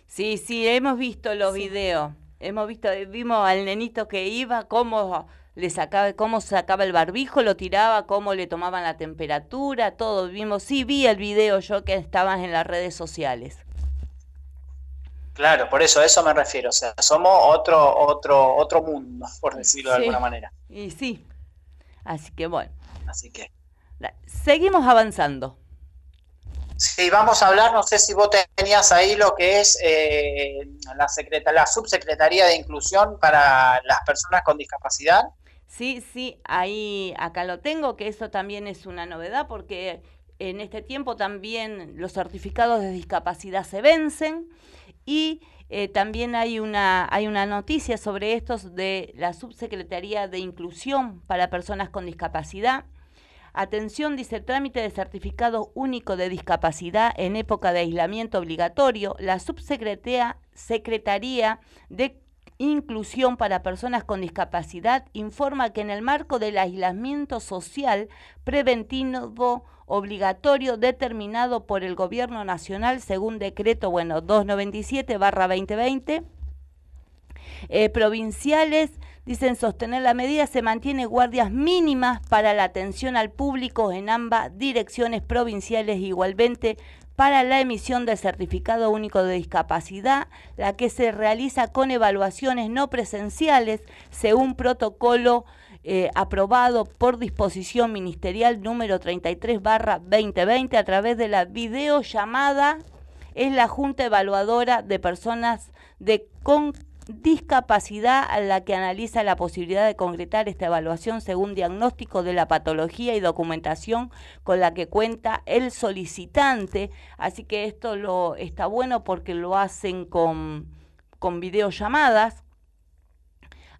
Sí, sí, hemos visto los videos. Hemos visto, vimos al nenito que iba, cómo le sacaba, cómo sacaba el barbijo, lo tiraba, cómo le tomaban la temperatura, todo. Vimos, sí, vi el video yo que estabas en las redes sociales. Claro, por eso a eso me refiero. O sea, somos otro, otro, otro mundo, por decirlo de alguna manera. Y sí. Así que bueno. Así que. Seguimos avanzando. Sí, vamos a hablar, no sé si vos tenías ahí lo que es eh, la, la subsecretaría de inclusión para las personas con discapacidad. Sí, sí, ahí acá lo tengo, que eso también es una novedad porque en este tiempo también los certificados de discapacidad se vencen y eh, también hay una, hay una noticia sobre estos de la Subsecretaría de Inclusión para Personas con Discapacidad Atención, dice trámite de certificado único de discapacidad en época de aislamiento obligatorio. La subsecretaría Secretaría de Inclusión para Personas con Discapacidad informa que en el marco del aislamiento social preventivo obligatorio determinado por el Gobierno Nacional según decreto bueno 297/2020 eh, provinciales Dicen sostener la medida, se mantiene guardias mínimas para la atención al público en ambas direcciones provinciales igualmente para la emisión del certificado único de discapacidad, la que se realiza con evaluaciones no presenciales según protocolo eh, aprobado por disposición ministerial número 33 barra 2020 a través de la videollamada. Es la Junta Evaluadora de Personas de con discapacidad a la que analiza la posibilidad de concretar esta evaluación según diagnóstico de la patología y documentación con la que cuenta el solicitante. Así que esto lo está bueno porque lo hacen con, con videollamadas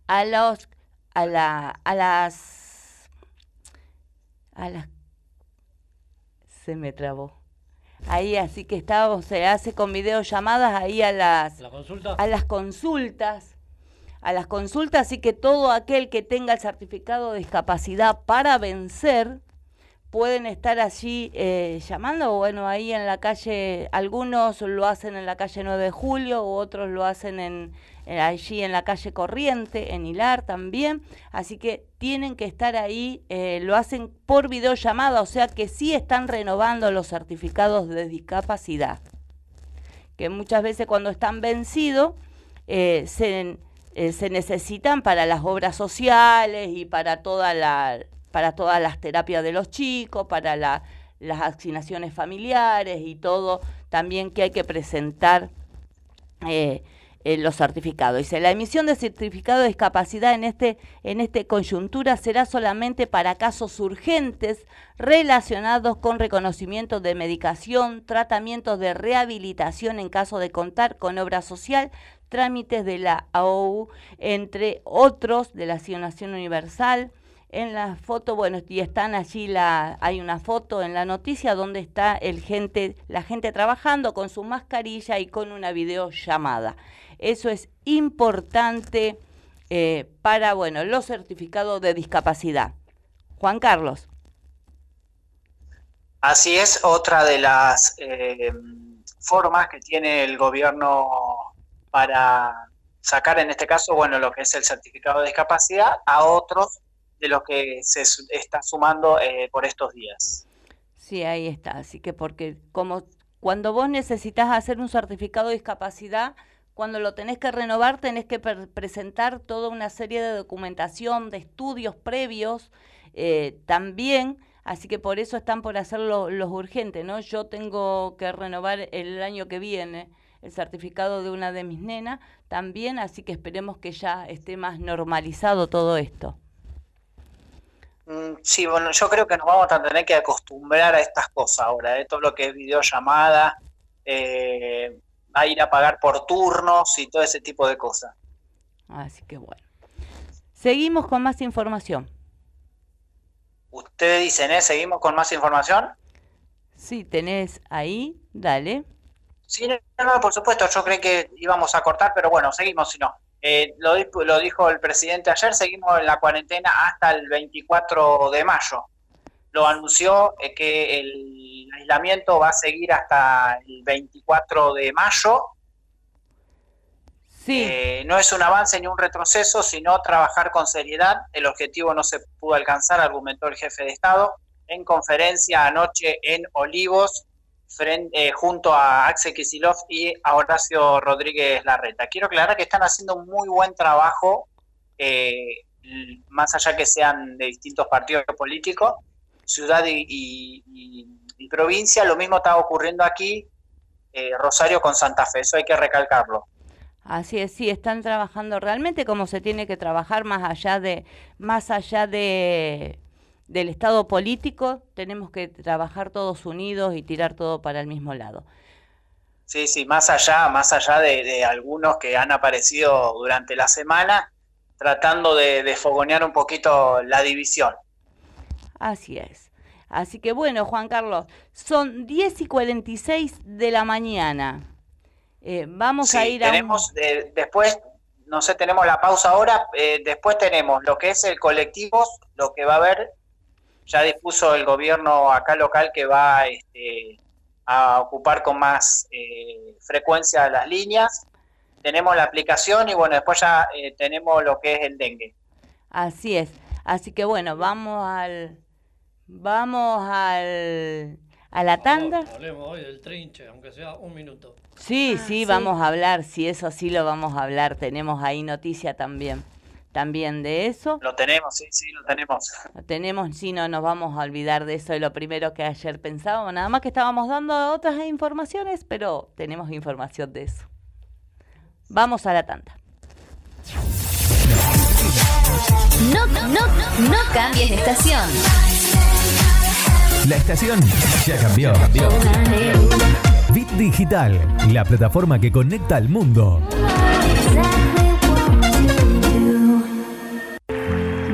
a los a la a las a las se me trabó Ahí, así que está, se hace con videollamadas ahí a las, a las consultas. A las consultas, así que todo aquel que tenga el certificado de discapacidad para vencer, pueden estar allí eh, llamando, bueno, ahí en la calle, algunos lo hacen en la calle 9 de Julio, otros lo hacen en, allí en la calle Corriente, en Hilar también, así que tienen que estar ahí, eh, lo hacen por videollamada, o sea que sí están renovando los certificados de discapacidad, que muchas veces cuando están vencidos eh, se, se necesitan para las obras sociales y para toda la para todas las terapias de los chicos, para las asignaciones familiares y todo, también que hay que presentar eh, los certificados. Dice, la emisión de certificado de discapacidad en este, en este coyuntura será solamente para casos urgentes relacionados con reconocimiento de medicación, tratamientos de rehabilitación en caso de contar con obra social, trámites de la AOU, entre otros de la Asignación Universal, en la foto, bueno, y están allí la, hay una foto en la noticia donde está el gente, la gente trabajando con su mascarilla y con una videollamada. Eso es importante eh, para, bueno, los certificados de discapacidad. Juan Carlos. Así es, otra de las eh, formas que tiene el gobierno para sacar en este caso, bueno, lo que es el certificado de discapacidad a otros de lo que se está sumando eh, por estos días. Sí, ahí está. Así que porque como cuando vos necesitas hacer un certificado de discapacidad, cuando lo tenés que renovar, tenés que presentar toda una serie de documentación, de estudios previos eh, también. Así que por eso están por hacerlo los urgentes, ¿no? Yo tengo que renovar el año que viene el certificado de una de mis nenas también, así que esperemos que ya esté más normalizado todo esto. Mm, sí, bueno, yo creo que nos vamos a tener que acostumbrar a estas cosas ahora, de ¿eh? todo lo que es videollamada, eh, a ir a pagar por turnos y todo ese tipo de cosas. Así que bueno. Seguimos con más información. Ustedes dicen, ¿eh? ¿Seguimos con más información? Sí, tenés ahí, dale. Sí, no, no, por supuesto, yo creí que íbamos a cortar, pero bueno, seguimos si no. Eh, lo, lo dijo el presidente ayer, seguimos en la cuarentena hasta el 24 de mayo. Lo anunció eh, que el aislamiento va a seguir hasta el 24 de mayo. Sí. Eh, no es un avance ni un retroceso, sino trabajar con seriedad. El objetivo no se pudo alcanzar, argumentó el jefe de Estado en conferencia anoche en Olivos, fren- eh, junto a Axel Kisilov y a Horacio Rodríguez Larreta. Quiero aclarar que están haciendo un muy buen trabajo, eh, más allá que sean de distintos partidos políticos, ciudad y, y- y- y provincia. Lo mismo está ocurriendo aquí, eh, Rosario con Santa Fe, eso hay que recalcarlo. Así es, sí, están trabajando realmente como se tiene que trabajar más allá de, más allá de del estado político, tenemos que trabajar todos unidos y tirar todo para el mismo lado. Sí, sí, más allá, más allá de, de algunos que han aparecido durante la semana, tratando de, de fogonear un poquito la división. Así es. Así que bueno, Juan Carlos, son 10 y 46 de la mañana. Eh, vamos Sí, a ir a un- tenemos eh, después, no sé, tenemos la pausa ahora, eh, después tenemos lo que es el colectivo, lo que va a haber, ya dispuso el gobierno acá local que va este, a ocupar con más frecuencia las líneas. Tenemos la aplicación y bueno, después ya tenemos lo que es el dengue. Así es. Así que bueno, vamos al vamos al a la tanda. Hablemos hoy del trinche, aunque sea un minuto. Sí, Ah, sí, sí. vamos a hablar, sí, eso sí lo vamos a hablar. Tenemos ahí noticia también. También de eso. Lo tenemos, sí, sí, lo tenemos. Lo tenemos, sí, no nos vamos a olvidar de eso, de lo primero que ayer pensábamos. Nada más que estábamos dando otras informaciones, pero tenemos información de eso. Vamos a la tanda. No, no, no cambies de estación. La estación ya cambió. Bit Digital, la plataforma que conecta al mundo.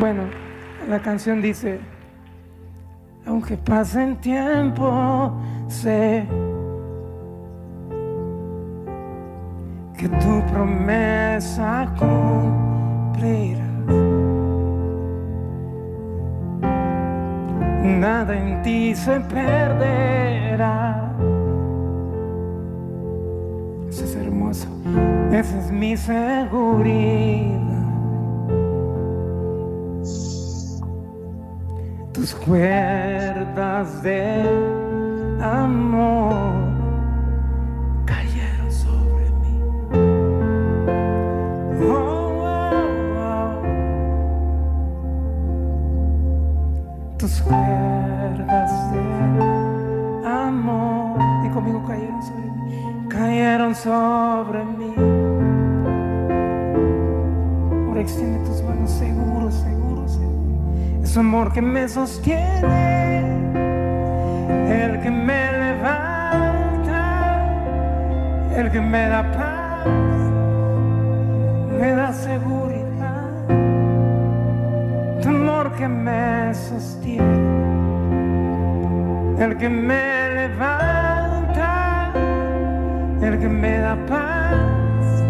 Bueno, la canción dice, aunque pasen tiempo, sé que tu promesa cumplirás. Nada en ti se perderá. Eso es hermoso. Esa es mi seguridad. tus cuerdas de amor Tus cuerdas de amor, y conmigo cayeron sobre mí, cayeron sobre mí. Ahora extiende tus manos seguro, seguro, seguro. Es amor que me sostiene, el que me levanta, el que me da paz, me da seguridad. Que me sostiene, el que me levanta, el que me da paz,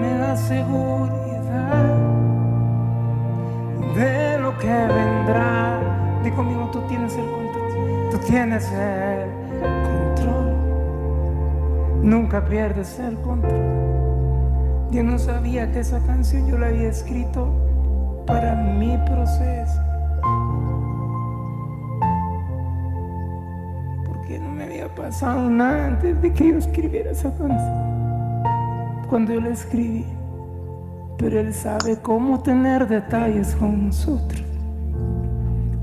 me da seguridad de lo que vendrá. Di conmigo, tú tienes el control. Tú tienes el control. Nunca pierdes el control. Yo no sabía que esa canción yo la había escrito para mi proceso. Porque no me había pasado nada antes de que yo escribiera esa canción. Cuando yo la escribí pero Él sabe cómo tener detalles con nosotros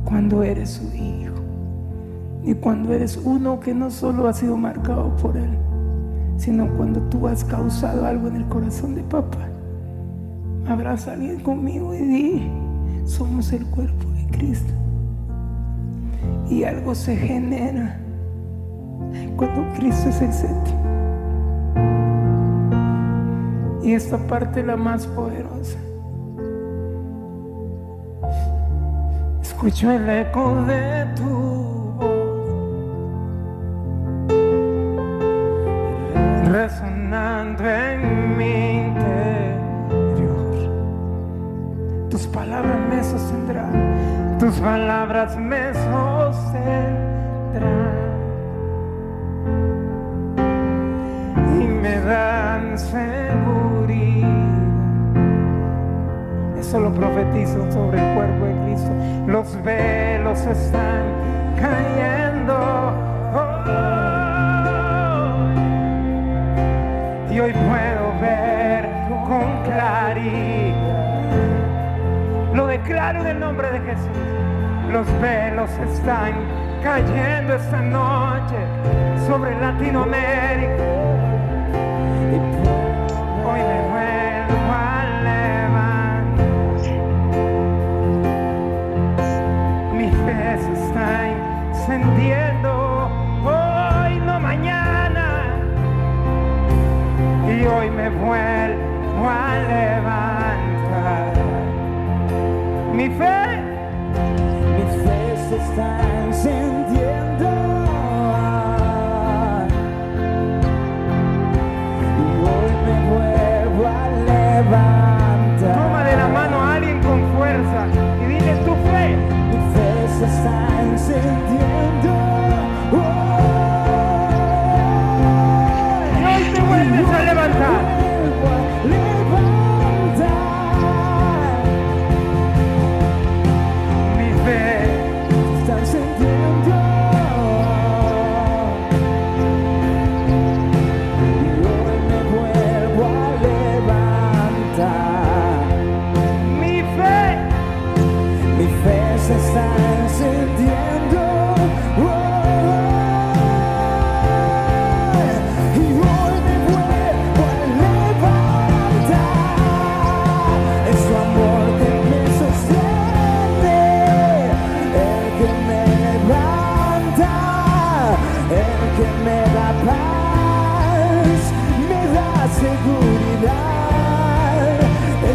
cuando eres su hijo y cuando eres uno que no solo ha sido marcado por Él, sino cuando tú has causado algo en el corazón de papá. Abraza a alguien conmigo y di, somos el cuerpo de Cristo. Y algo se genera cuando Cristo es el centro. Y esta parte la más poderosa. Escucho el eco de tu palabras me sostendrán y me dan seguridad. Eso lo profetizo sobre el cuerpo de Cristo. Los velos están cayendo. Los velos están cayendo esta noche sobre Latinoamérica.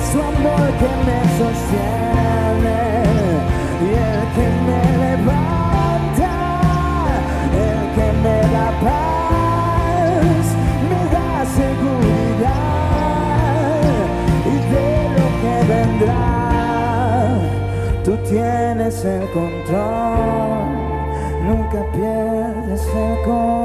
Su amor que me sostiene y el que me levanta, el que me da paz, me da seguridad y de lo que vendrá. Tú tienes el control, nunca pierdes el control.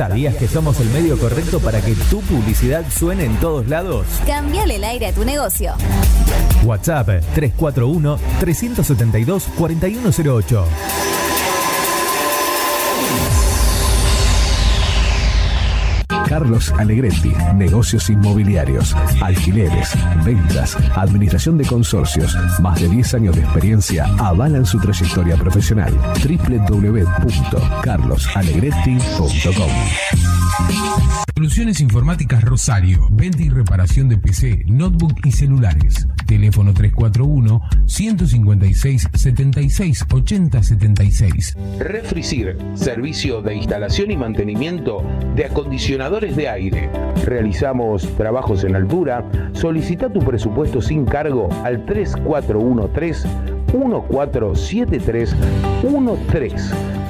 ¿Sabías que somos el medio correcto para que tu publicidad suene en todos lados? Cambiale el aire a tu negocio. WhatsApp 341-372-4108. Carlos Alegretti, negocios inmobiliarios, alquileres, ventas, administración de consorcios, más de 10 años de experiencia avalan su trayectoria profesional. www.carlosalegretti.com Soluciones Informáticas Rosario. Venta y reparación de PC, notebook y celulares. Teléfono 341 156 76 80 76. Refricir, servicio de instalación y mantenimiento de acondicionadores de aire. Realizamos trabajos en altura. Solicita tu presupuesto sin cargo al 3413 147313.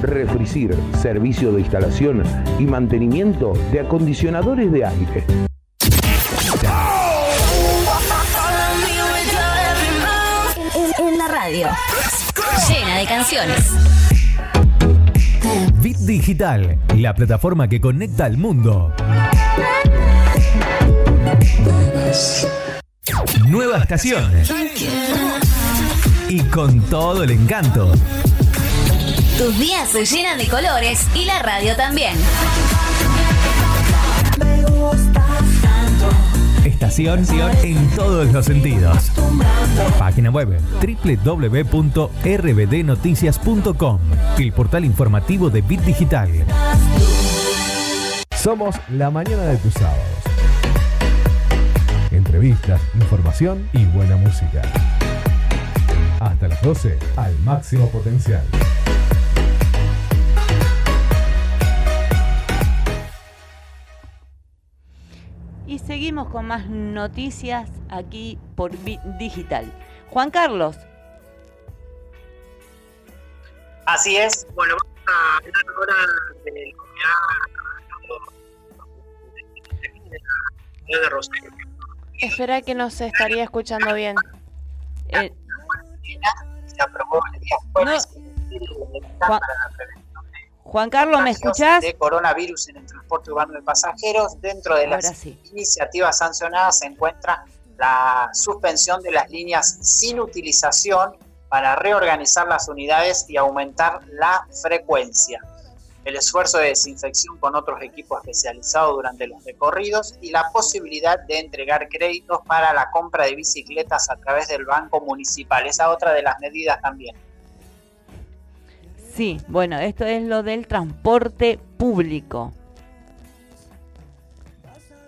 Refricir, servicio de instalación y mantenimiento de acondicionadores de aire. En, en la radio. Llena de canciones. Bit Digital, la plataforma que conecta al mundo. Nueva estación. Y con todo el encanto. Tus días se llenan de colores y la radio también. Estación en todos los sentidos. Página web www.rbdnoticias.com, el portal informativo de Bit Digital. Somos la mañana de tus sábados. Entrevistas, información y buena música. Hasta las 12 al máximo potencial. Y seguimos con más noticias aquí por Vi- Digital. Juan Carlos, Así es. Bueno, vamos a hablar ahora de lo que ha de Rosario. Espera que no se estaría escuchando bien. eh, Se aprobó el día jueves Juan, Juan Carlos, ¿me escuchás? de coronavirus en el transporte urbano de pasajeros. Dentro de las sí. iniciativas sancionadas se encuentra la suspensión de las líneas sin utilización para reorganizar las unidades y aumentar la frecuencia. El esfuerzo de desinfección con otros equipos especializados durante los recorridos y la posibilidad de entregar créditos para la compra de bicicletas a través del Banco Municipal. Esa otra de las medidas también. Sí, bueno, esto es lo del transporte público.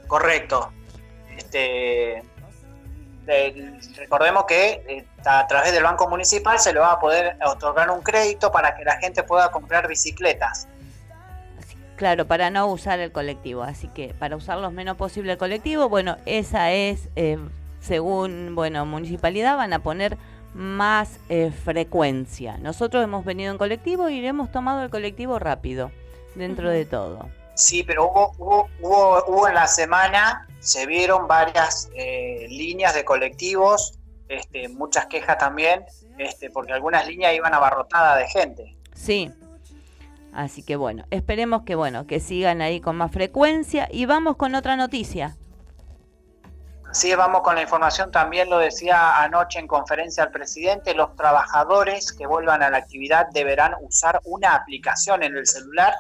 Correcto. Este, recordemos que eh, a través del Banco Municipal se le va a poder otorgar un crédito para que la gente pueda comprar bicicletas. Claro, para no usar el colectivo, así que para usar lo menos posible el colectivo, bueno, esa es, eh, según, bueno, municipalidad van a poner más eh, frecuencia. Nosotros hemos venido en colectivo y hemos tomado el colectivo rápido, dentro de todo. Sí, pero hubo, hubo, hubo, hubo en la semana, se vieron varias eh, líneas de colectivos, este, muchas quejas también, este, porque algunas líneas iban abarrotadas de gente. Sí. Así que bueno, esperemos que bueno, que sigan ahí con más frecuencia y vamos con otra noticia. Así vamos con la información, también lo decía anoche en conferencia el presidente, los trabajadores que vuelvan a la actividad deberán usar una aplicación en el celular,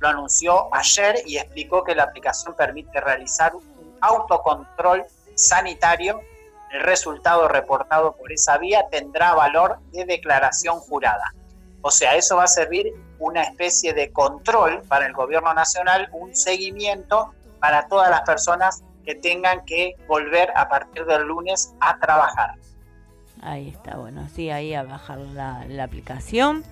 lo anunció ayer y explicó que la aplicación permite realizar un autocontrol sanitario. El resultado reportado por esa vía tendrá valor de declaración jurada. O sea, eso va a servir una especie de control para el gobierno nacional, un seguimiento para todas las personas que tengan que volver a partir del lunes a trabajar. Ahí está, bueno, sí, ahí a bajar la, aplicación.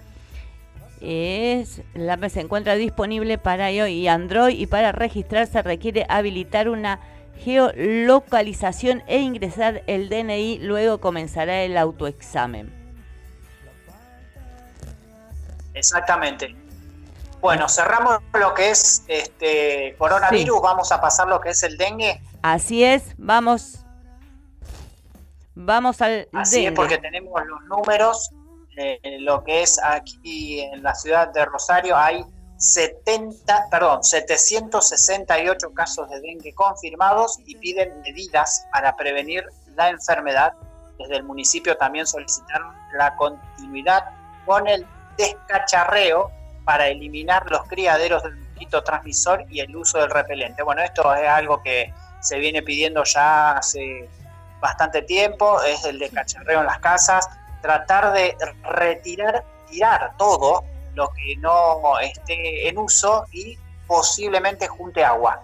Es, la se encuentra disponible para iOS y Android y para registrarse requiere habilitar una geolocalización e ingresar el DNI, luego comenzará el autoexamen. Exactamente. Bueno, cerramos lo que es este coronavirus, vamos a pasar lo que es el dengue. Así es, vamos. Vamos al Así es porque tenemos los números, eh, lo que es aquí en la ciudad de Rosario hay 70, perdón, 768 casos de dengue confirmados y piden medidas para prevenir la enfermedad. Desde el municipio también solicitaron la continuidad con el descacharreo para eliminar los criaderos del mosquito transmisor y el uso del repelente. Bueno, esto es algo que se viene pidiendo ya hace bastante tiempo, es el descacharreo en las casas, tratar de retirar, tirar todo lo que no esté en uso y posiblemente junte agua,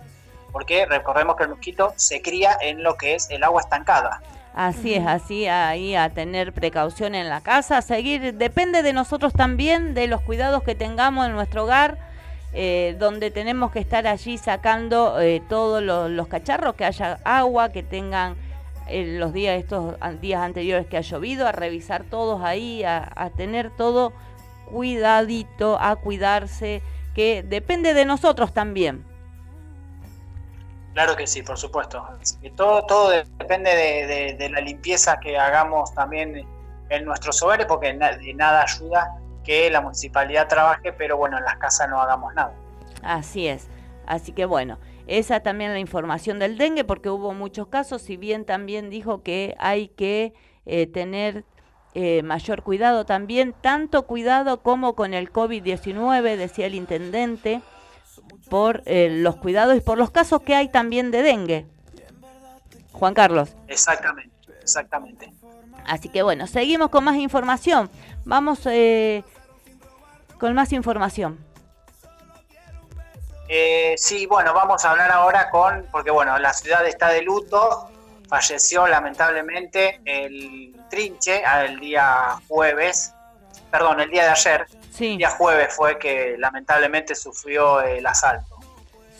porque recordemos que el mosquito se cría en lo que es el agua estancada. Así es, así ahí a tener precaución en la casa, a seguir, depende de nosotros también, de los cuidados que tengamos en nuestro hogar, eh, donde tenemos que estar allí sacando eh, todos los, los cacharros, que haya agua, que tengan eh, los días, estos días anteriores que ha llovido, a revisar todos ahí, a, a tener todo cuidadito, a cuidarse, que depende de nosotros también. Claro que sí, por supuesto. Todo, todo depende de, la limpieza que hagamos también en nuestros hogares, porque de nada ayuda que la municipalidad trabaje, pero bueno, en las casas no hagamos nada. Así es. Así que bueno, esa también la información del dengue, porque hubo muchos casos, si bien también dijo que hay que eh, tener eh, mayor cuidado también, tanto cuidado como con el COVID-19, decía el intendente, por eh, los cuidados y por los casos que hay también de dengue. Juan Carlos. Exactamente, exactamente. Así que bueno, seguimos con más información. Vamos eh, con más información. Eh, sí, bueno, vamos a hablar ahora con, porque bueno, la ciudad está de luto, falleció lamentablemente el Trinche el día jueves, perdón, el día de ayer, el día jueves fue que lamentablemente sufrió el asalto.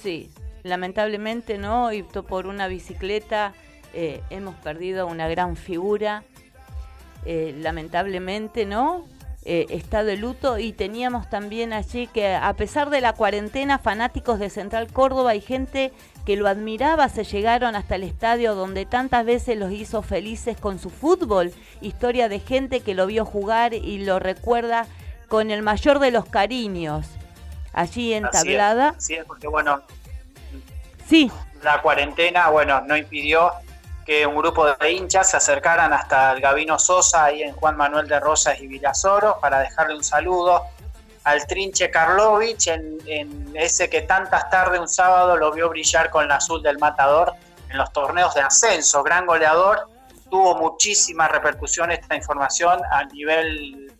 Sí, lamentablemente no, y por una bicicleta eh, hemos perdido una gran figura, eh, lamentablemente no, eh, está de luto y teníamos también allí que a pesar de la cuarentena, fanáticos de Central Córdoba y gente que lo admiraba se llegaron hasta el estadio donde tantas veces los hizo felices con su fútbol, historia de gente que lo vio jugar y lo recuerda con el mayor de los cariños. Allí entablada. Sí, porque bueno, sí. la cuarentena, bueno, no impidió que un grupo de hinchas se acercaran hasta el Gabino Sosa, ahí en Juan Manuel de Rosas y Villasoro, para dejarle un saludo al Trinche Karlovich, en, ese que tantas tardes un sábado lo vio brillar con el azul del matador en los torneos de ascenso, gran goleador, tuvo muchísima repercusión esta información a nivel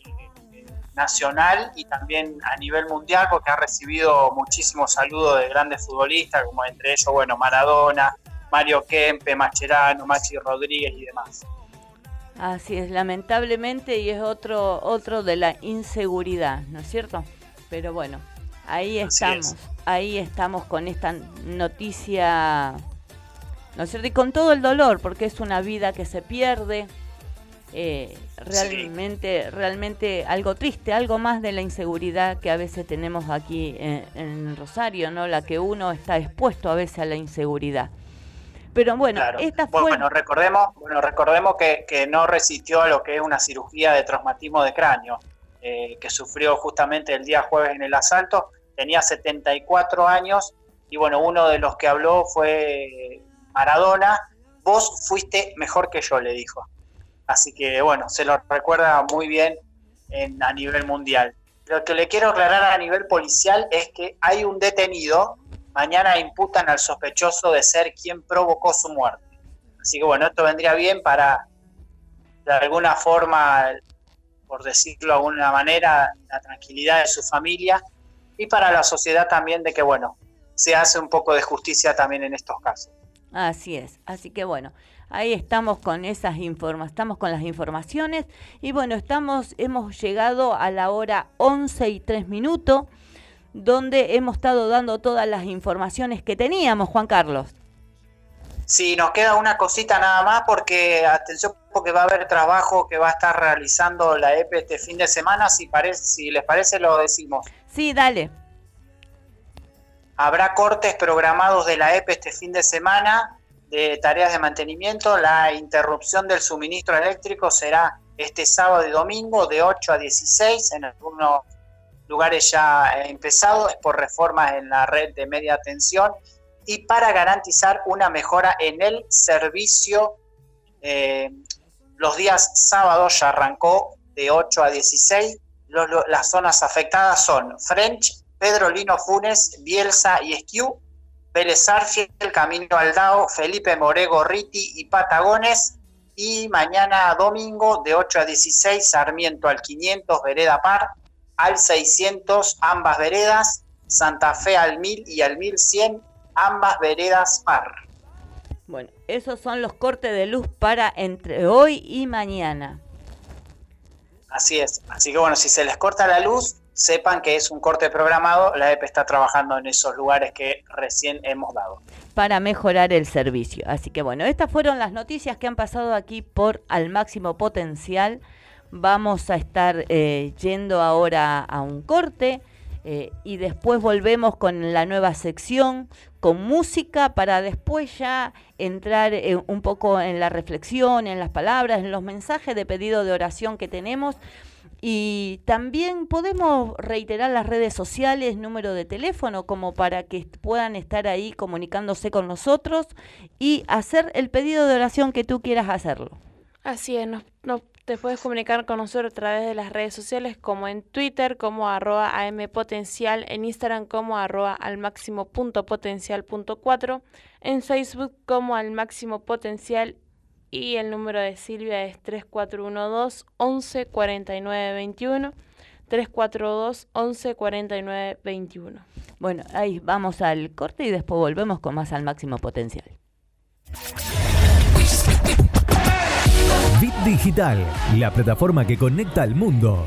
nacional y también a nivel mundial, porque ha recibido muchísimos saludos de grandes futbolistas, como entre ellos, bueno, Maradona, Mario Kempe, Macherano, Machi Rodríguez y demás. Así es, lamentablemente, y es otro, otro de la inseguridad, ¿no es cierto? Pero bueno, ahí estamos, ahí estamos con esta noticia, ¿no es cierto? Y con todo el dolor, porque es una vida que se pierde, eh, realmente, realmente algo triste, algo más de la inseguridad que a veces tenemos aquí en, en Rosario, ¿no? La que uno está expuesto a veces a la inseguridad. Pero bueno, esta fue... Bueno, recordemos, bueno, recordemos que, que, no resistió a lo que es una cirugía de traumatismo de cráneo, eh, que sufrió justamente el día jueves en el asalto. Tenía 74 años y bueno, uno de los que habló fue Maradona. Vos fuiste mejor que yo, le dijo. Así que bueno, se lo recuerda muy bien en, a nivel mundial. Lo que le quiero aclarar a nivel policial es que hay un detenido mañana imputan al sospechoso de ser quien provocó su muerte. Así que bueno, esto vendría bien para, de alguna forma, por decirlo de alguna manera, la tranquilidad de su familia y para la sociedad también de que, bueno, se hace un poco de justicia también en estos casos. Así es, así que bueno, ahí estamos con esas informas, estamos con las informaciones y bueno, estamos, hemos llegado a la hora 11 y 3 minutos donde hemos estado dando todas las informaciones que teníamos, Juan Carlos. Sí, nos queda una cosita nada más porque atención porque va a haber trabajo que va a estar realizando la EPE este fin de semana, si, parece, si les parece lo decimos. Sí, dale. Habrá cortes programados de la EPE este fin de semana de tareas de mantenimiento. La interrupción del suministro eléctrico será este sábado y domingo de 8 a 16 en algunos lugares ya empezados, es por reformas en la red de media tensión y para garantizar una mejora en el servicio. Eh, los días sábados ya arrancó de 8 a 16. las zonas afectadas son French, Pedro Lino Funes, Bielsa y Esquiú, Vélez el Camino Aldao, Felipe Morego Riti y Patagones. Y mañana domingo de 8 a 16, Sarmiento al 500, Vereda Par, al 600 ambas veredas, Santa Fe al 1000 y al 1100 ambas veredas par. Bueno, esos son los cortes de luz para entre hoy y mañana. Así es, así que bueno, si se les corta la luz, sepan que es un corte programado, la EPE está trabajando en esos lugares que recién hemos dado. Para mejorar el servicio. Así que bueno, estas fueron las noticias que han pasado aquí por Al Máximo Potencial. Vamos a estar eh, yendo ahora a un corte eh, y después volvemos con la nueva sección, con música, para después ya entrar eh, un poco en la reflexión, en las palabras, en los mensajes de pedido de oración que tenemos. Y también podemos reiterar las redes sociales, número de teléfono, como para que puedan estar ahí comunicándose con nosotros y hacer el pedido de oración que tú quieras hacerlo. Así es, nos te puedes comunicar con nosotros a través de las redes sociales como en Twitter como arroba ampotencial, en Instagram como arroba al máximo punto potencial punto cuatro, en Facebook como al máximo potencial y el número de Silvia es 3412 11 49 21. 342 11 49 21. Bueno, ahí vamos al corte y después volvemos con más al máximo potencial. Bit Digital, la plataforma que conecta al mundo.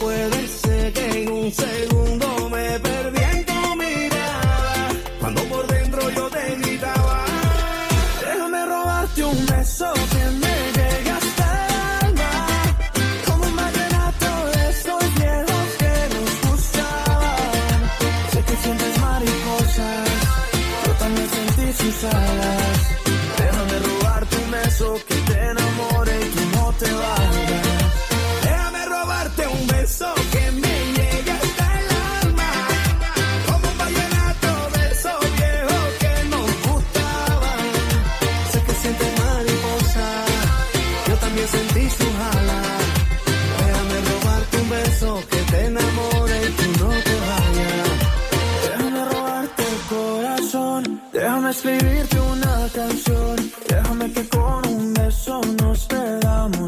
Puede ser que en un segundo me perdí en tu mirada. Cuando por dentro yo te gritaba. Déjame robarte un beso que me llegue hasta el alma. Como un vallenato de esos viejos que nos gustaban. Sé que sientes mariposas, yo también sentí sus alas. Escribirte una canción. Déjame que con un beso nos perdamos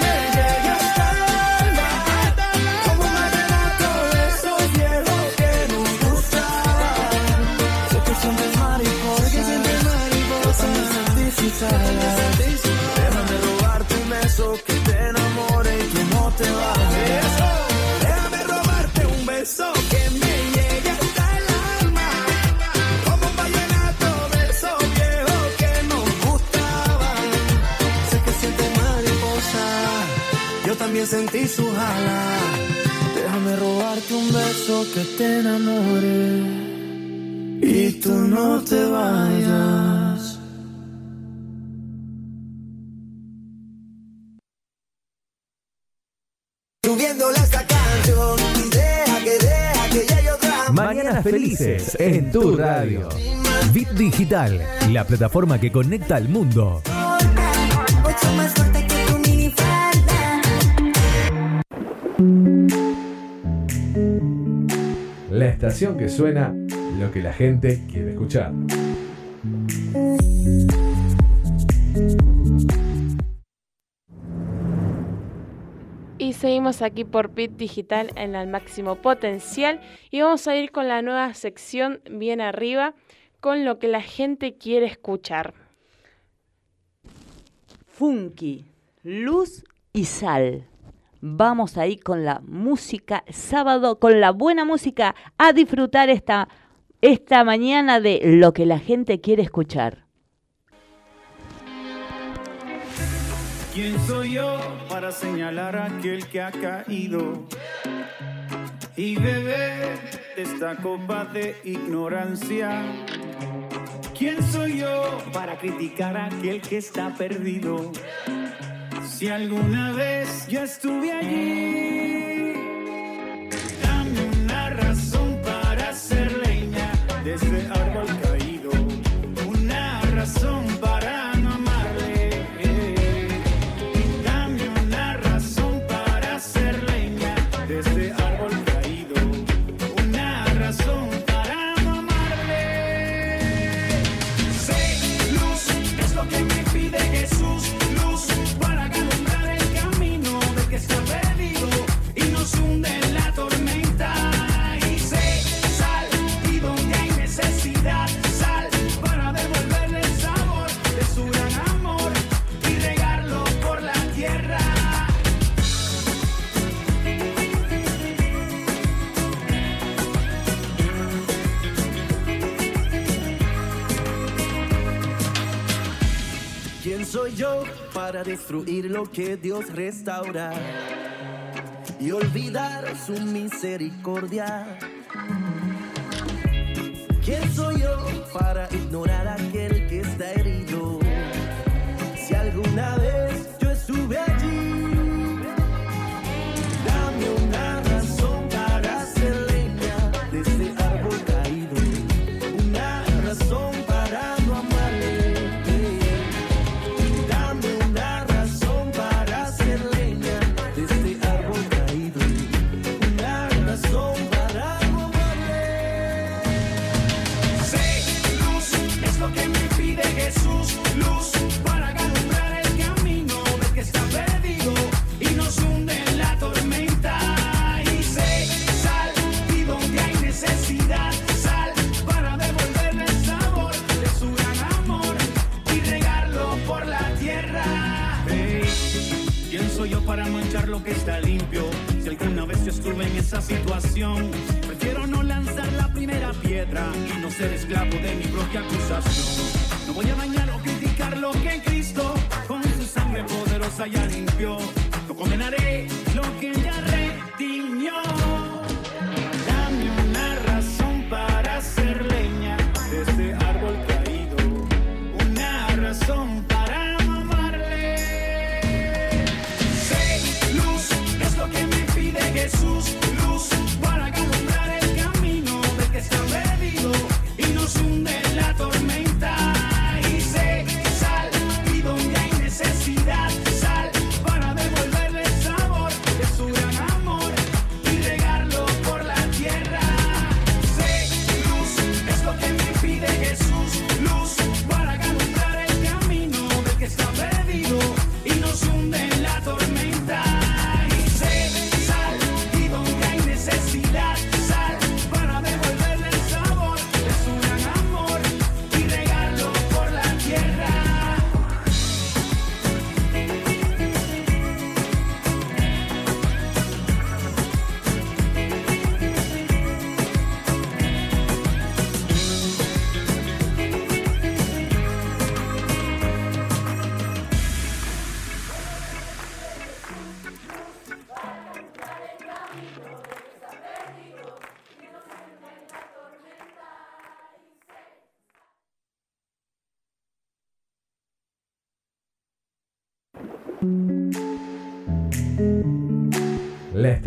sentí sus alas. Déjame robarte un beso que te enamore y tú no te vayas. Subiéndole esta canción y deja que deja que llegue otra Mañanas Felices en tu radio. Bit Digital, la plataforma que conecta al mundo. La estación que suena lo que la gente quiere escuchar. Y seguimos aquí por Bit Digital en el máximo potencial y vamos a ir con la nueva sección bien arriba con lo que la gente quiere escuchar. Funky, luz y sal. Vamos ahí con la música, sábado, con la buena música, a disfrutar esta, esta mañana de lo que la gente quiere escuchar. ¿Quién soy yo para señalar a aquel que ha caído y beber esta copa de ignorancia? ¿Quién soy yo para criticar a aquel que está perdido? Si alguna vez yo estuve allí, dame una razón para hacer leña de ese soy yo para destruir lo que Dios restaura y olvidar su misericordia. ¿Quién soy yo para ignorar aquel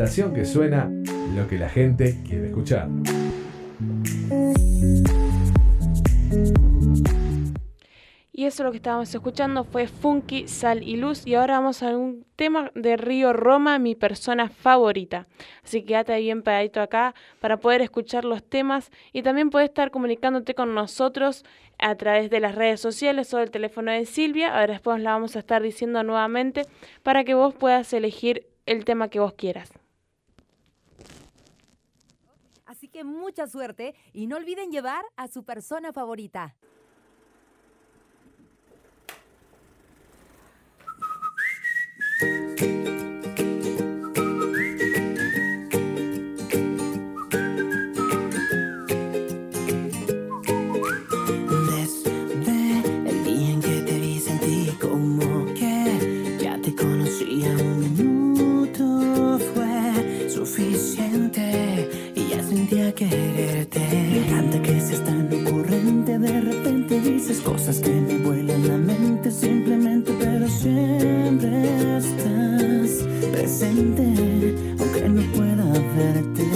que suena lo que la gente quiere escuchar. Y eso lo que estábamos escuchando fue Funky, Sal y Luz. Y ahora vamos a un tema de Río Roma, mi persona favorita. Así que quédate bien pegadito acá para poder escuchar los temas y también puedes estar comunicándote con nosotros a través de las redes sociales o del teléfono de Silvia. Ahora después la vamos a estar diciendo nuevamente para que vos puedas elegir el tema que vos quieras. mucha suerte y no olviden llevar a su persona favorita. a quererte. Me encanta que seas tan ocurrente. De repente dices cosas que me vuelan la mente. Simplemente, pero siempre estás presente. Aunque no pueda verte.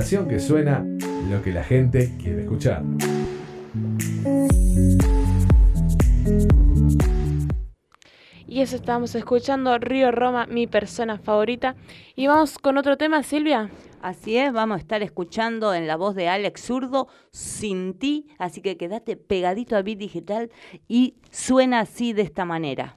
que suena lo que la gente quiere escuchar. Y eso estábamos escuchando Río Roma, mi persona favorita. Y vamos con otro tema, Silvia. Así es, vamos a estar escuchando en la voz de Alex Zurdo, Sin ti, así que quédate pegadito a Bit Digital y suena así de esta manera.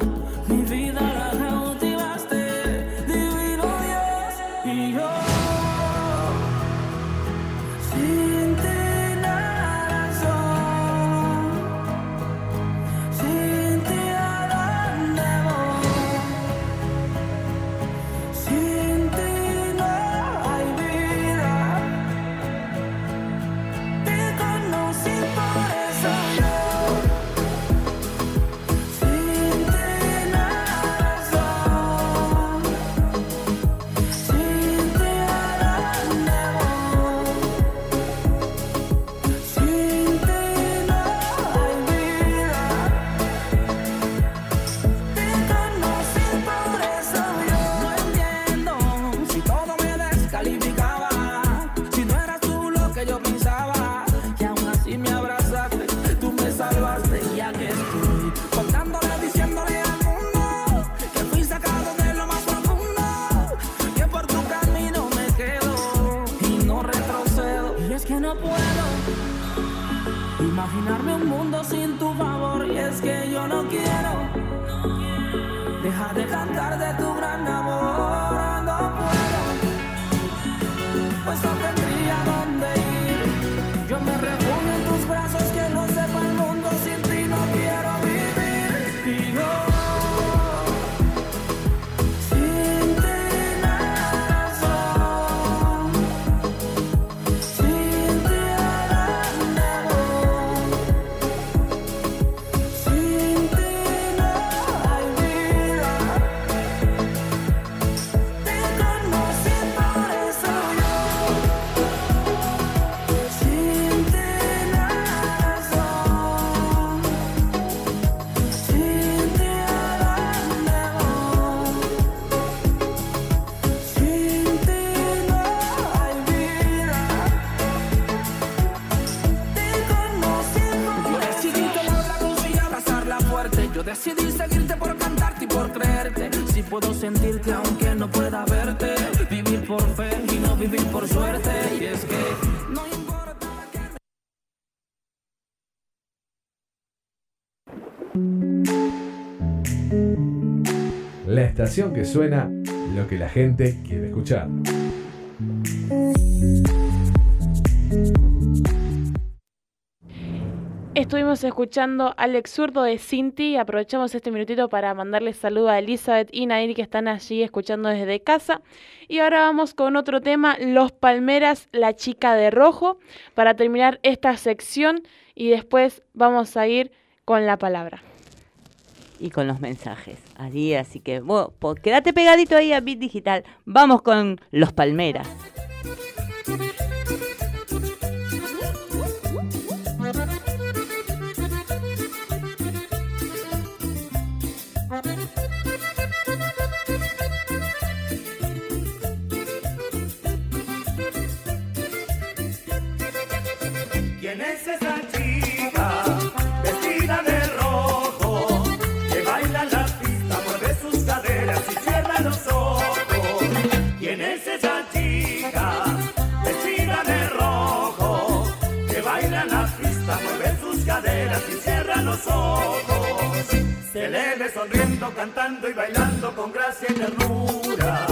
Estuvimos escuchando Alex Zurdo de Cinti. Aprovechamos este minutito para mandarles saludo a Elizabeth y Nair que están allí escuchando desde casa. Y ahora vamos con otro tema, Los Palmeras, la chica de rojo, para terminar esta sección y después vamos a ir con la palabra. Y con los mensajes. Allí, así que bueno, pues quédate pegadito ahí a Bit Digital. Vamos con los Palmeras. Le ve sonriendo, cantando y bailando con gracia y ternura.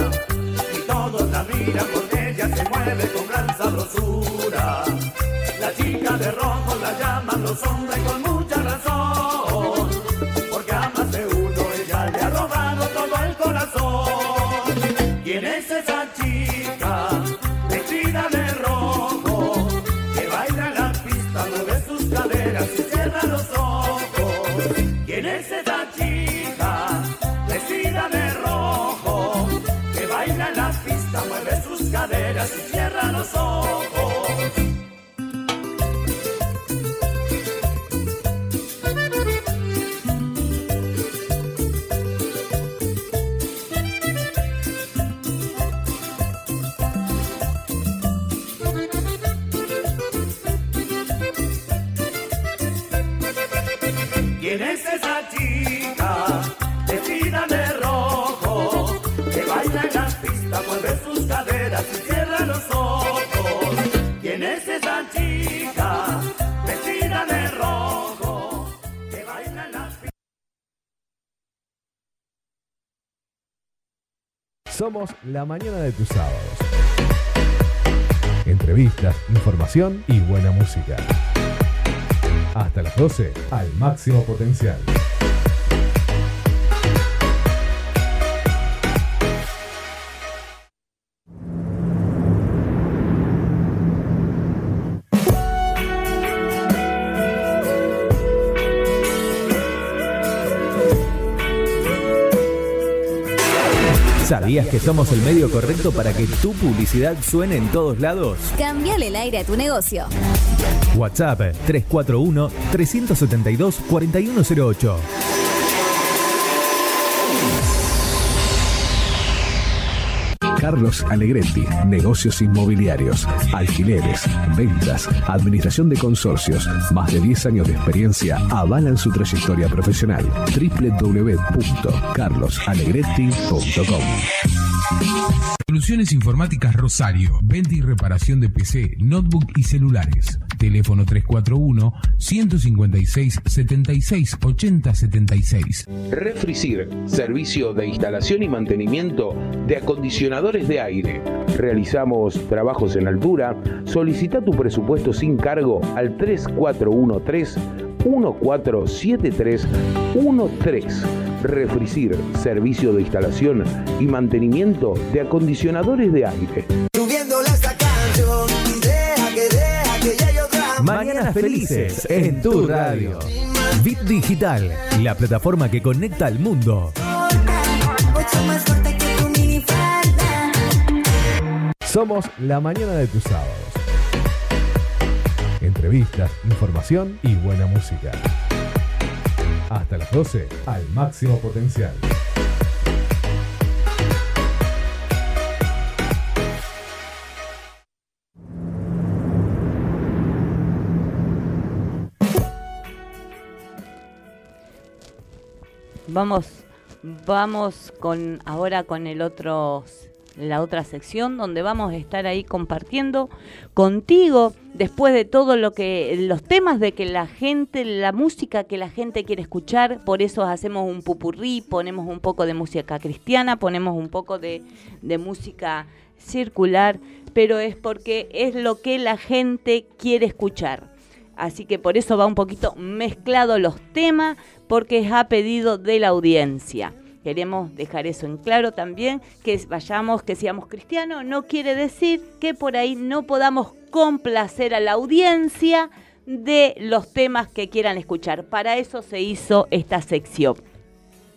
Y todos la miran porque ella se mueve con gran sabrosura. La chica de rojo la llaman los hombres con la mañana de tus sábados. Entrevistas, información y buena música. Hasta las 12, al máximo potencial. ¿Sabías que somos el medio correcto para que tu publicidad suene en todos lados? Cambiale el aire a tu negocio. WhatsApp 341-372-4108. Carlos Alegretti, negocios inmobiliarios, alquileres, ventas, administración de consorcios, más de 10 años de experiencia avalan su trayectoria profesional. www.carlosalegretti.com Soluciones Informáticas Rosario. Venta y reparación de PC, notebook y celulares. Teléfono 341 156 76 80 76. Refricir, servicio de instalación y mantenimiento de acondicionadores de aire. Realizamos trabajos en altura. Solicita tu presupuesto sin cargo al 3413 147313. Refricir, servicio de instalación y mantenimiento de acondicionadores de aire. Mañanas felices en tu radio. Bit Digital, la plataforma que conecta al mundo. Somos la mañana de tus sábados. Entrevistas, información y buena música. Hasta las 12, al máximo potencial. Vamos vamos con ahora con el otro la otra sección donde vamos a estar ahí compartiendo contigo después de todo lo que los temas de que la gente la música que la gente quiere escuchar. Por eso hacemos un pupurrí ponemos un poco de música cristiana ponemos un poco de, de música circular pero es porque es lo que la gente quiere escuchar así que por eso va un poquito mezclado los temas porque es a pedido de la audiencia Queremos dejar eso en claro también, que vayamos, que seamos cristianos, no quiere decir que por ahí no podamos complacer a la audiencia de los temas que quieran escuchar. Para eso se hizo esta sección.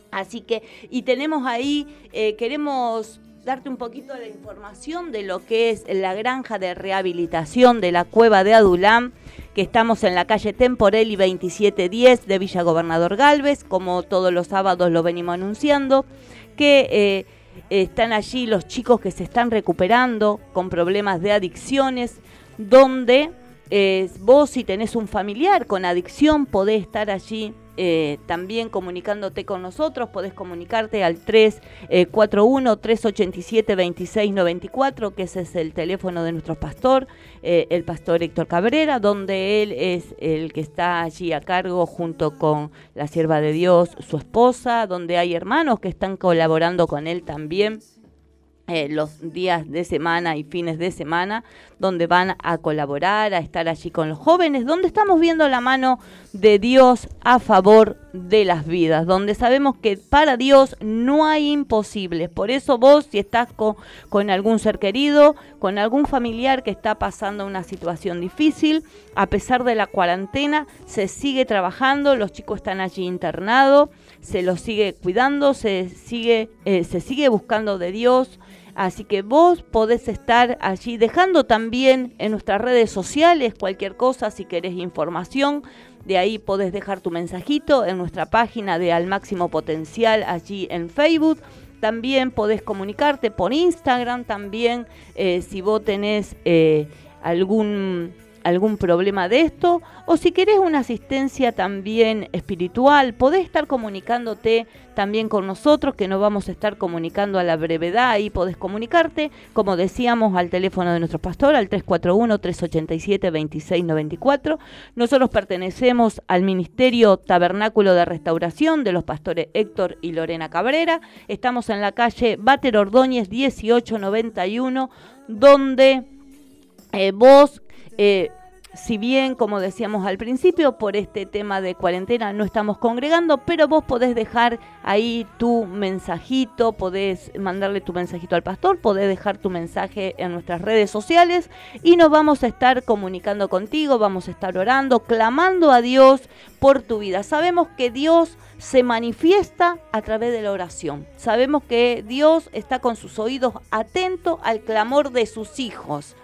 Así que, y tenemos ahí, eh, queremos darte un poquito de información de lo que es la granja de rehabilitación de la cueva de Adulán que estamos en la calle Temporelli 2710 de Villa Gobernador Galvez, como todos los sábados lo venimos anunciando, que eh, están allí los chicos que se están recuperando con problemas de adicciones, donde eh, vos si tenés un familiar con adicción podés estar allí eh, también comunicándote con nosotros, podés comunicarte al 341-387-2694, eh, que ese es el teléfono de nuestro pastor, eh, el pastor Héctor Cabrera, donde él es el que está allí a cargo junto con la sierva de Dios, su esposa, donde hay hermanos que están colaborando con él también eh, los días de semana y fines de semana, donde van a colaborar, a estar allí con los jóvenes, donde estamos viendo la mano de Dios a favor de las vidas, donde sabemos que para Dios no hay imposibles. Por eso vos, si estás con, algún ser querido, con algún familiar que está pasando una situación difícil, a pesar de la cuarentena, se sigue trabajando, los chicos están allí internados, se los sigue cuidando, se sigue, eh, se sigue buscando de Dios, Así que vos podés estar allí dejando también en nuestras redes sociales cualquier cosa si querés información. De ahí podés dejar tu mensajito en nuestra página de Al Máximo Potencial allí en Facebook. También podés comunicarte por Instagram también eh, si vos tenés eh, algún algún problema de esto o si querés una asistencia también espiritual, podés estar comunicándote también con nosotros, que nos vamos a estar comunicando a la brevedad, ahí podés comunicarte, como decíamos, al teléfono de nuestro pastor, al 341-387-2694. Nosotros pertenecemos al Ministerio Tabernáculo de Restauración de los pastores Héctor y Lorena Cabrera. Estamos en la calle Bater Ordóñez 1891, donde eh, vos eh, si bien, como decíamos al principio, por este tema de cuarentena no estamos congregando, pero vos podés dejar ahí tu mensajito, podés mandarle tu mensajito al pastor, podés dejar tu mensaje en nuestras redes sociales y nos vamos a estar comunicando contigo, vamos a estar orando, clamando a Dios por tu vida. Sabemos que Dios se manifiesta a través de la oración. Sabemos que Dios está con sus oídos atentos al clamor de sus hijos.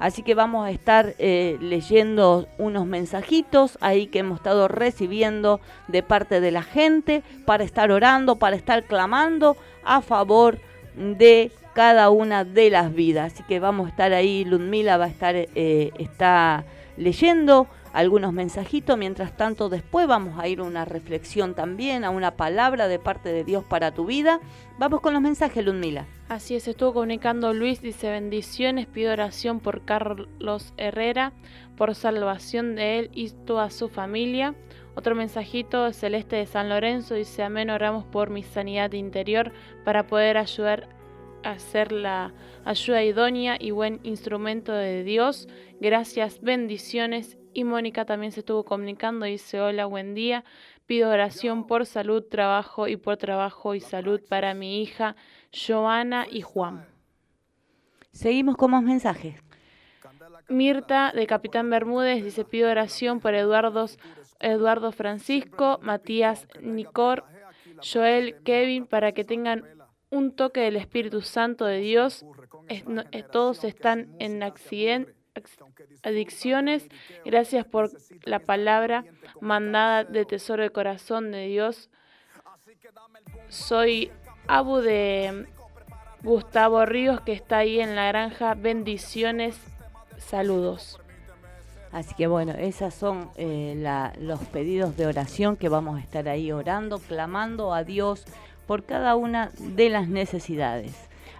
Así que vamos a estar eh, leyendo unos mensajitos ahí que hemos estado recibiendo de parte de la gente para estar orando, para estar clamando a favor de cada una de las vidas. Así que vamos a estar ahí, Ludmila va a estar, eh, está leyendo algunos mensajitos. Mientras tanto, después vamos a ir a una reflexión también, a una palabra de parte de Dios para tu vida. Vamos con los mensajes, Ludmila. Así es, estuvo comunicando Luis, dice bendiciones, pido oración por Carlos Herrera, por salvación de él y toda su familia. Otro mensajito, Celeste de San Lorenzo, dice amén, oramos por mi sanidad interior para poder ayudar a ser la ayuda idónea y buen instrumento de Dios. Gracias, bendiciones. Y Mónica también se estuvo comunicando, dice hola, buen día. Pido oración por salud, trabajo y por trabajo y salud para mi hija Joana y Juan. Seguimos con más mensajes. Mirta de Capitán Bermúdez dice pido oración por Eduardo, Eduardo Francisco, Matías Nicor, Joel, Kevin, para que tengan un toque del Espíritu Santo de Dios. todos están en accidente adicciones. Gracias por la palabra mandada de tesoro del corazón de Dios. Soy Abu de Gustavo Ríos, que está ahí en la granja. Bendiciones, saludos. Así que bueno, esos son eh, los pedidos de oración que vamos a estar ahí orando, clamando a Dios por cada una de las necesidades.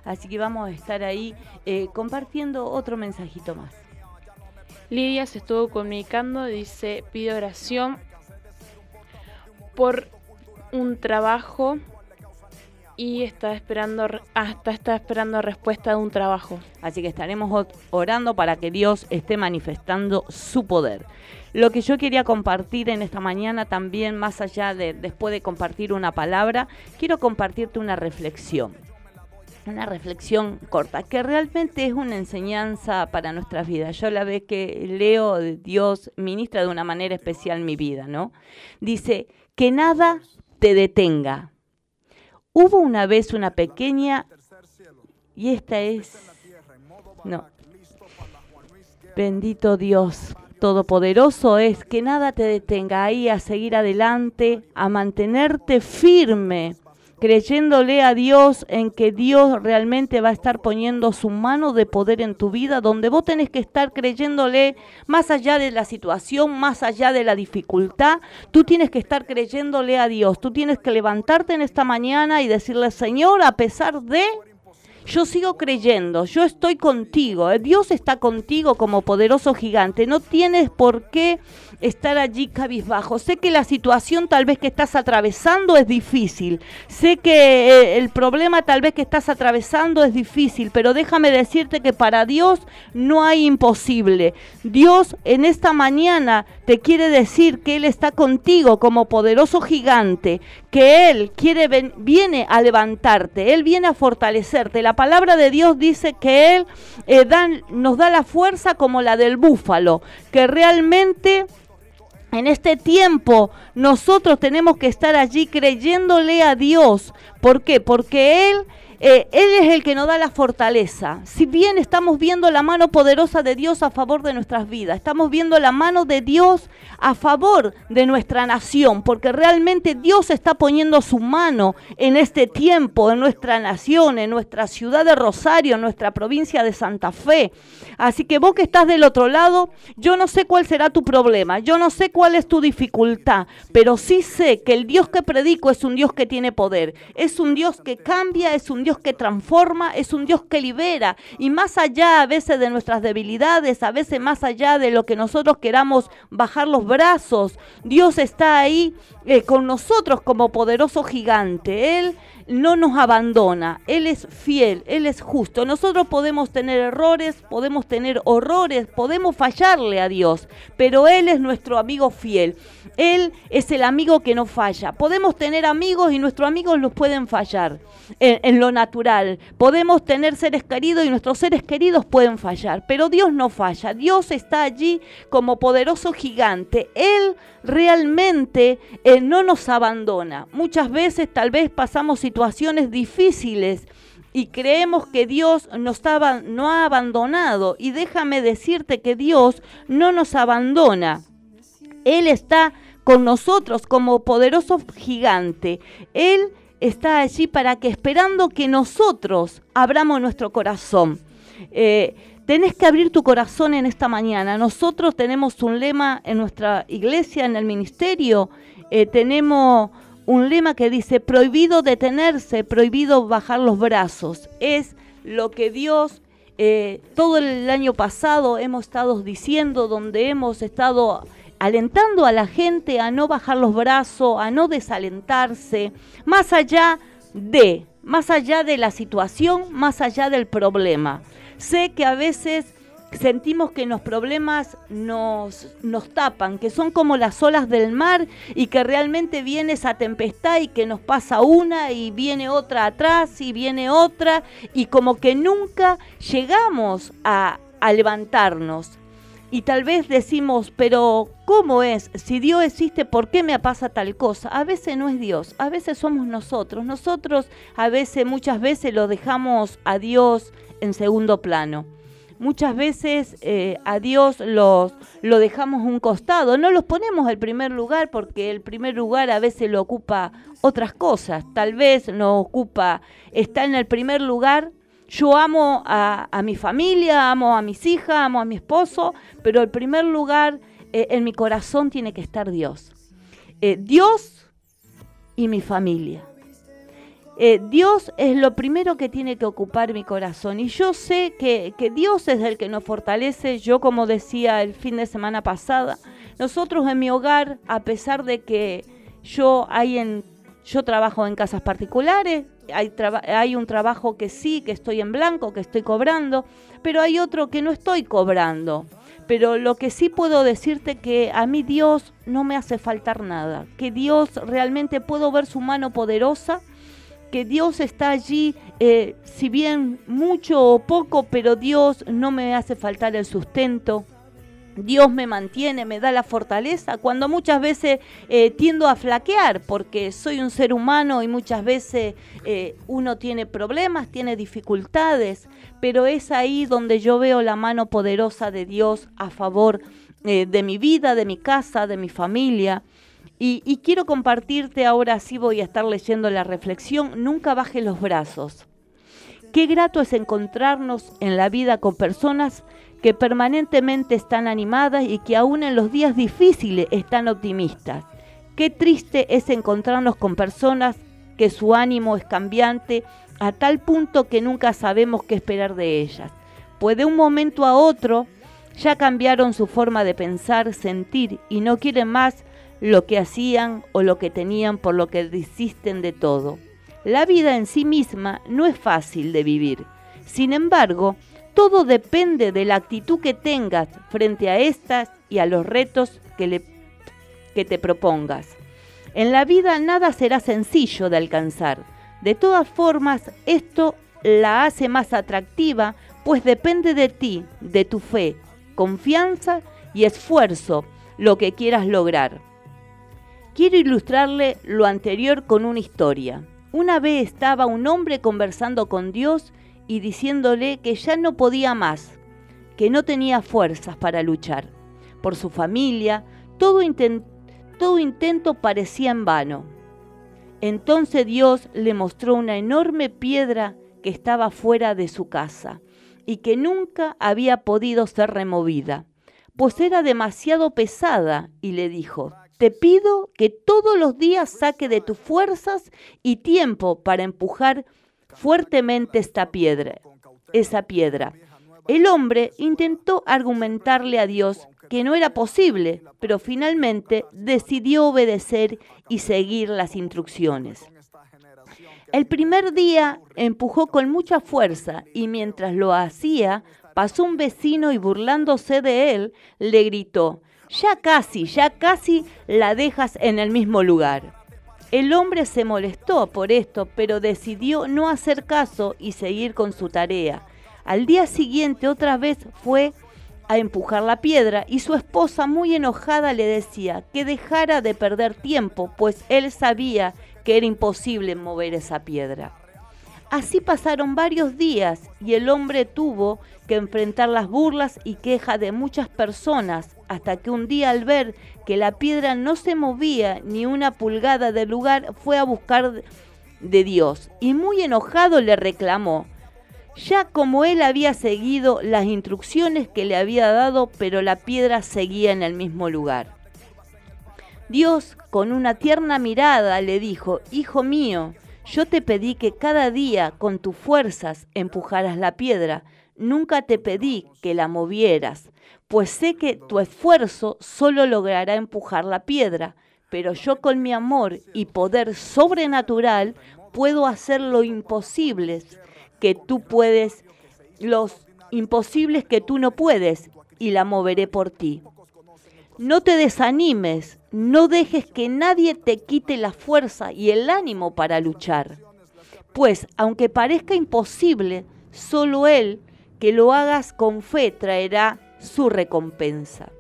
Así que vamos a estar ahí eh, compartiendo otro mensajito más. Lidia se estuvo comunicando, dice, pido oración por un trabajo y está esperando hasta está esperando respuesta de un trabajo. Así que estaremos orando para que Dios esté manifestando su poder. Lo que yo quería compartir en esta mañana también, más allá de después de compartir una palabra, quiero compartirte una reflexión. Una reflexión corta, que realmente es una enseñanza para nuestras vidas. Yo la vez que leo, Dios ministra de una manera especial mi vida, ¿no? Dice, que nada te detenga. Hubo una vez una pequeña, y esta es, no, bendito Dios Todopoderoso es, que nada te detenga ahí a seguir adelante, a mantenerte firme, creyéndole a Dios en que Dios realmente va a estar poniendo su mano de poder en tu vida, donde vos tenés que estar creyéndole más allá de la situación, más allá de la dificultad, tú tienes que estar creyéndole a Dios, tú tienes que levantarte en esta mañana y decirle, Señor, a pesar de... Yo sigo creyendo, yo estoy contigo, eh, Dios está contigo como poderoso gigante, no tienes por qué estar allí cabizbajo. Sé que la situación tal vez que estás atravesando es difícil, sé que eh, el problema tal vez que estás atravesando es difícil, pero déjame decirte que para Dios no hay imposible. Dios en esta mañana te quiere decir que Él está contigo como poderoso gigante, que Él quiere viene a levantarte, Él viene a fortalecerte. La palabra de Dios dice que Él eh, nos da la fuerza como la del búfalo, que realmente en este tiempo nosotros tenemos que estar allí creyéndole a Dios. ¿Por qué? Porque Él, eh, Él es el que nos da la fortaleza. Si bien estamos viendo la mano poderosa de Dios a favor de nuestras vidas, estamos viendo la mano de Dios a favor de nuestra nación, porque realmente Dios está poniendo su mano en este tiempo, en nuestra nación, en nuestra ciudad de Rosario, en nuestra provincia de Santa Fe. Así que vos que estás del otro lado, yo no sé cuál será tu problema, yo no sé cuál es tu dificultad, pero sí sé que el Dios que predico es un Dios que tiene poder, es un Dios que cambia, es un Dios que transforma, es un Dios que libera y más allá a veces de nuestras debilidades, a veces más allá de lo que nosotros queramos bajar los brazos, Dios está ahí eh, con nosotros como poderoso gigante. Él no nos abandona, Él es fiel, Él es justo. Nosotros podemos tener errores, podemos tener horrores, podemos fallarle a Dios, pero Él es nuestro amigo fiel. Él es el amigo que no falla. Podemos tener amigos y nuestros amigos los pueden fallar en, en lo natural. Podemos tener seres queridos y nuestros seres queridos pueden fallar, pero Dios no falla. Dios está allí como poderoso gigante. Él realmente eh, no nos abandona. Muchas veces tal vez pasamos situaciones difíciles y creemos que Dios nos ha, no ha abandonado. Y déjame decirte que Dios no nos abandona. Él está con nosotros como poderoso gigante. Él está allí para que esperando que nosotros abramos nuestro corazón. Eh, tenés que abrir tu corazón en esta mañana. Nosotros tenemos un lema en nuestra iglesia, en el ministerio. Eh, tenemos un lema que dice, prohibido detenerse, prohibido bajar los brazos. Es lo que Dios eh, todo el año pasado hemos estado diciendo, donde hemos estado alentando a la gente a no bajar los brazos, a no desalentarse, más allá de, más allá de la situación, más allá del problema. Sé que a veces sentimos que los problemas nos, nos tapan, que son como las olas del mar y que realmente viene esa tempestad y que nos pasa una y viene otra atrás y viene otra y como que nunca llegamos a, a levantarnos. Y tal vez decimos, pero ¿cómo es? Si Dios existe, ¿por qué me pasa tal cosa? A veces no es Dios, a veces somos nosotros. Nosotros a veces, muchas veces lo dejamos a Dios en segundo plano. Muchas veces eh, a Dios los, lo dejamos un costado, no los ponemos al primer lugar porque el primer lugar a veces lo ocupa otras cosas. Tal vez nos ocupa, está en el primer lugar yo amo a, a, mi familia, amo a mis hijas, amo a mi esposo, pero el primer lugar eh, en mi corazón tiene que estar Dios. Eh, Dios y mi familia. Eh, Dios es lo primero que tiene que ocupar mi corazón. Y yo sé que, Dios es el que nos fortalece. Yo, como decía el fin de semana pasada, nosotros en mi hogar, a pesar de que yo hay en yo trabajo en casas particulares, hay, hay un trabajo que sí, que estoy en blanco, que estoy cobrando, pero hay otro que no estoy cobrando. Pero lo que sí puedo decirte que a mí Dios no me hace faltar nada, que Dios realmente puedo ver su mano poderosa, que Dios está allí, eh, si bien mucho o poco, pero Dios no me hace faltar el sustento, Dios me mantiene, me da la fortaleza, cuando muchas veces eh, tiendo a flaquear, porque soy un ser humano y muchas veces eh, uno tiene problemas, tiene dificultades, pero es ahí donde yo veo la mano poderosa de Dios a favor de mi vida, de mi casa, de mi familia. Y, quiero compartirte, ahora sí voy a estar leyendo la reflexión, nunca baje los brazos. Qué grato es encontrarnos en la vida con personas que permanentemente están animadas y que aún en los días difíciles están optimistas. Qué triste es encontrarnos con personas que su ánimo es cambiante a tal punto que nunca sabemos qué esperar de ellas. Pues de un momento a otro ya cambiaron su forma de pensar, sentir y no quieren más lo que hacían o lo que tenían por lo que desisten de todo. La vida en sí misma no es fácil de vivir. Sin embargo, todo depende de la actitud que tengas frente a estas y a los retos que, te propongas. En la vida nada será sencillo de alcanzar. De todas formas, esto la hace más atractiva, pues depende de ti, de tu fe, confianza y esfuerzo, lo que quieras lograr. Quiero ilustrarle lo anterior con una historia. Una vez estaba un hombre conversando con Dios y diciéndole que ya no podía más, que no tenía fuerzas para luchar. Por su familia, todo, todo intento parecía en vano. Entonces Dios le mostró una enorme piedra que estaba fuera de su casa y que nunca había podido ser removida, pues era demasiado pesada y le dijo, te pido que todos los días saque de tus fuerzas y tiempo para empujar fuertemente esta piedra, esa piedra. El hombre intentó argumentarle a Dios que no era posible, pero finalmente decidió obedecer y seguir las instrucciones. El primer día empujó con mucha fuerza y mientras lo hacía, pasó un vecino y burlándose de él, le gritó, ya casi, ya casi la dejas en el mismo lugar. El hombre se molestó por esto, pero decidió no hacer caso y seguir con su tarea. Al día siguiente otra vez fue a empujar la piedra y su esposa muy enojada le decía que dejara de perder tiempo, pues él sabía que era imposible mover esa piedra. Así pasaron varios días y el hombre tuvo que enfrentar las burlas y quejas de muchas personas hasta que un día al ver que la piedra no se movía ni una pulgada del lugar fue a buscar de Dios y muy enojado le reclamó, ya como él había seguido las instrucciones que le había dado, pero la piedra seguía en el mismo lugar. Dios, con una tierna mirada, le dijo, Hijo mío, yo te pedí que cada día con tus fuerzas empujaras la piedra, nunca te pedí que la movieras, pues sé que tu esfuerzo solo logrará empujar la piedra, pero yo con mi amor y poder sobrenatural puedo hacer lo imposible que tú puedes, los imposibles que tú no puedes, y la moveré por ti. No te desanimes, no dejes que nadie te quite la fuerza y el ánimo para luchar. Pues, aunque parezca imposible, solo Él, que lo hagas con fe, traerá su recompensa.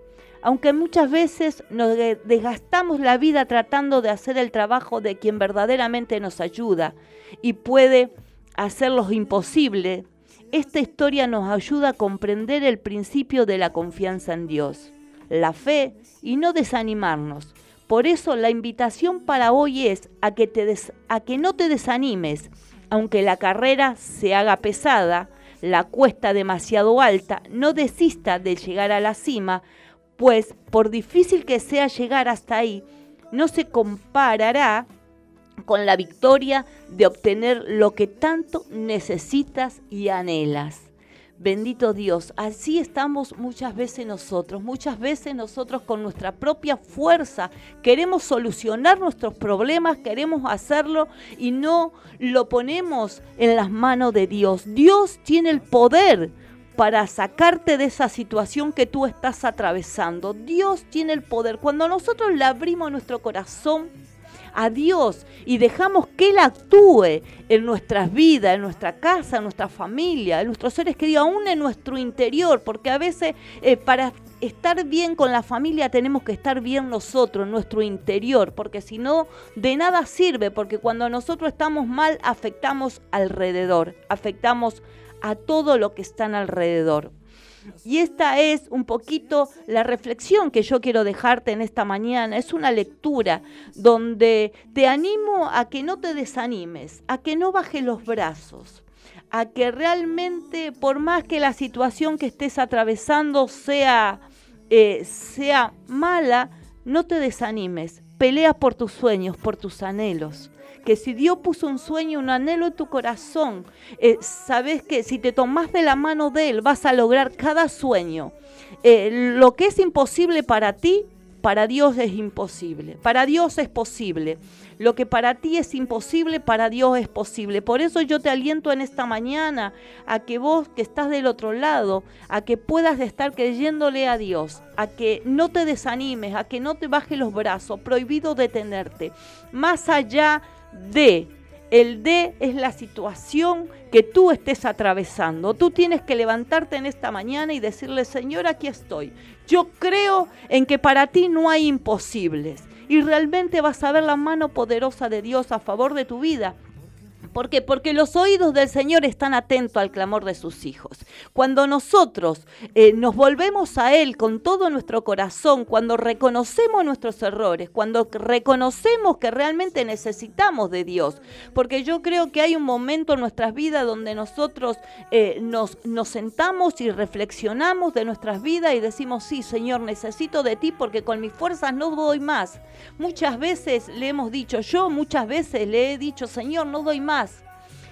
Aunque muchas veces nos de- desgastamos la vida tratando de hacer el trabajo de quien verdaderamente nos ayuda y puede hacer lo imposible, esta historia nos ayuda a comprender el principio de la confianza en Dios, la fe y no desanimarnos. Por eso la invitación para hoy es a que, te des- a que no te desanimes, aunque la carrera se haga pesada, la cuesta demasiado alta, no desista de llegar a la cima, pues por difícil que sea llegar hasta ahí, no se comparará con la victoria de obtener lo que tanto necesitas y anhelas. Bendito Dios, así estamos muchas veces nosotros, muchas veces nosotros con nuestra propia fuerza queremos solucionar nuestros problemas, queremos hacerlo y no lo ponemos en las manos de Dios. Dios tiene el poder para sacarte de esa situación que tú estás atravesando. Dios tiene el poder. Cuando nosotros le abrimos nuestro corazón, a Dios y dejamos que Él actúe en nuestras vidas, en nuestra casa, en nuestra familia, en nuestros seres queridos, aún en nuestro interior, porque a veces eh, para estar bien con la familia tenemos que estar bien nosotros, en nuestro interior, porque si no, de nada sirve, porque cuando nosotros estamos mal, afectamos alrededor, afectamos a todo lo que están alrededor. Y esta es un poquito la reflexión que yo quiero dejarte en esta mañana. Es una lectura donde te animo a que no te desanimes, a que no bajes los brazos, a que realmente, por más que la situación que estés atravesando sea, eh, sea mala, no te desanimes. Pelea por tus sueños, por tus anhelos que si Dios puso un sueño, un anhelo en tu corazón, eh, sabes que si te tomas de la mano de Él vas a lograr cada sueño. Eh, lo que es imposible para ti, para Dios es imposible. Para Dios es posible. Lo que para ti es imposible, para Dios es posible. Por eso yo te aliento en esta mañana a que vos que estás del otro lado, a que puedas estar creyéndole a Dios, a que no te desanimes, a que no te bajes los brazos, prohibido detenerte. Más allá de. El D es la situación que tú estés atravesando. Tú tienes que levantarte en esta mañana y decirle, Señor, aquí estoy. Yo creo en que para ti no hay imposibles. Y realmente vas a ver la mano poderosa de Dios a favor de tu vida ¿Por qué? Porque los oídos del Señor están atentos al clamor de sus hijos. Cuando nosotros eh, nos volvemos a Él con todo nuestro corazón, cuando reconocemos nuestros errores, cuando reconocemos que realmente necesitamos de Dios, porque yo creo que hay un momento en nuestras vidas donde nosotros eh, nos, nos sentamos y reflexionamos de nuestras vidas y decimos, sí, Señor, necesito de ti porque con mis fuerzas no doy más. Muchas veces le hemos dicho, yo muchas veces le he dicho, Señor, no doy más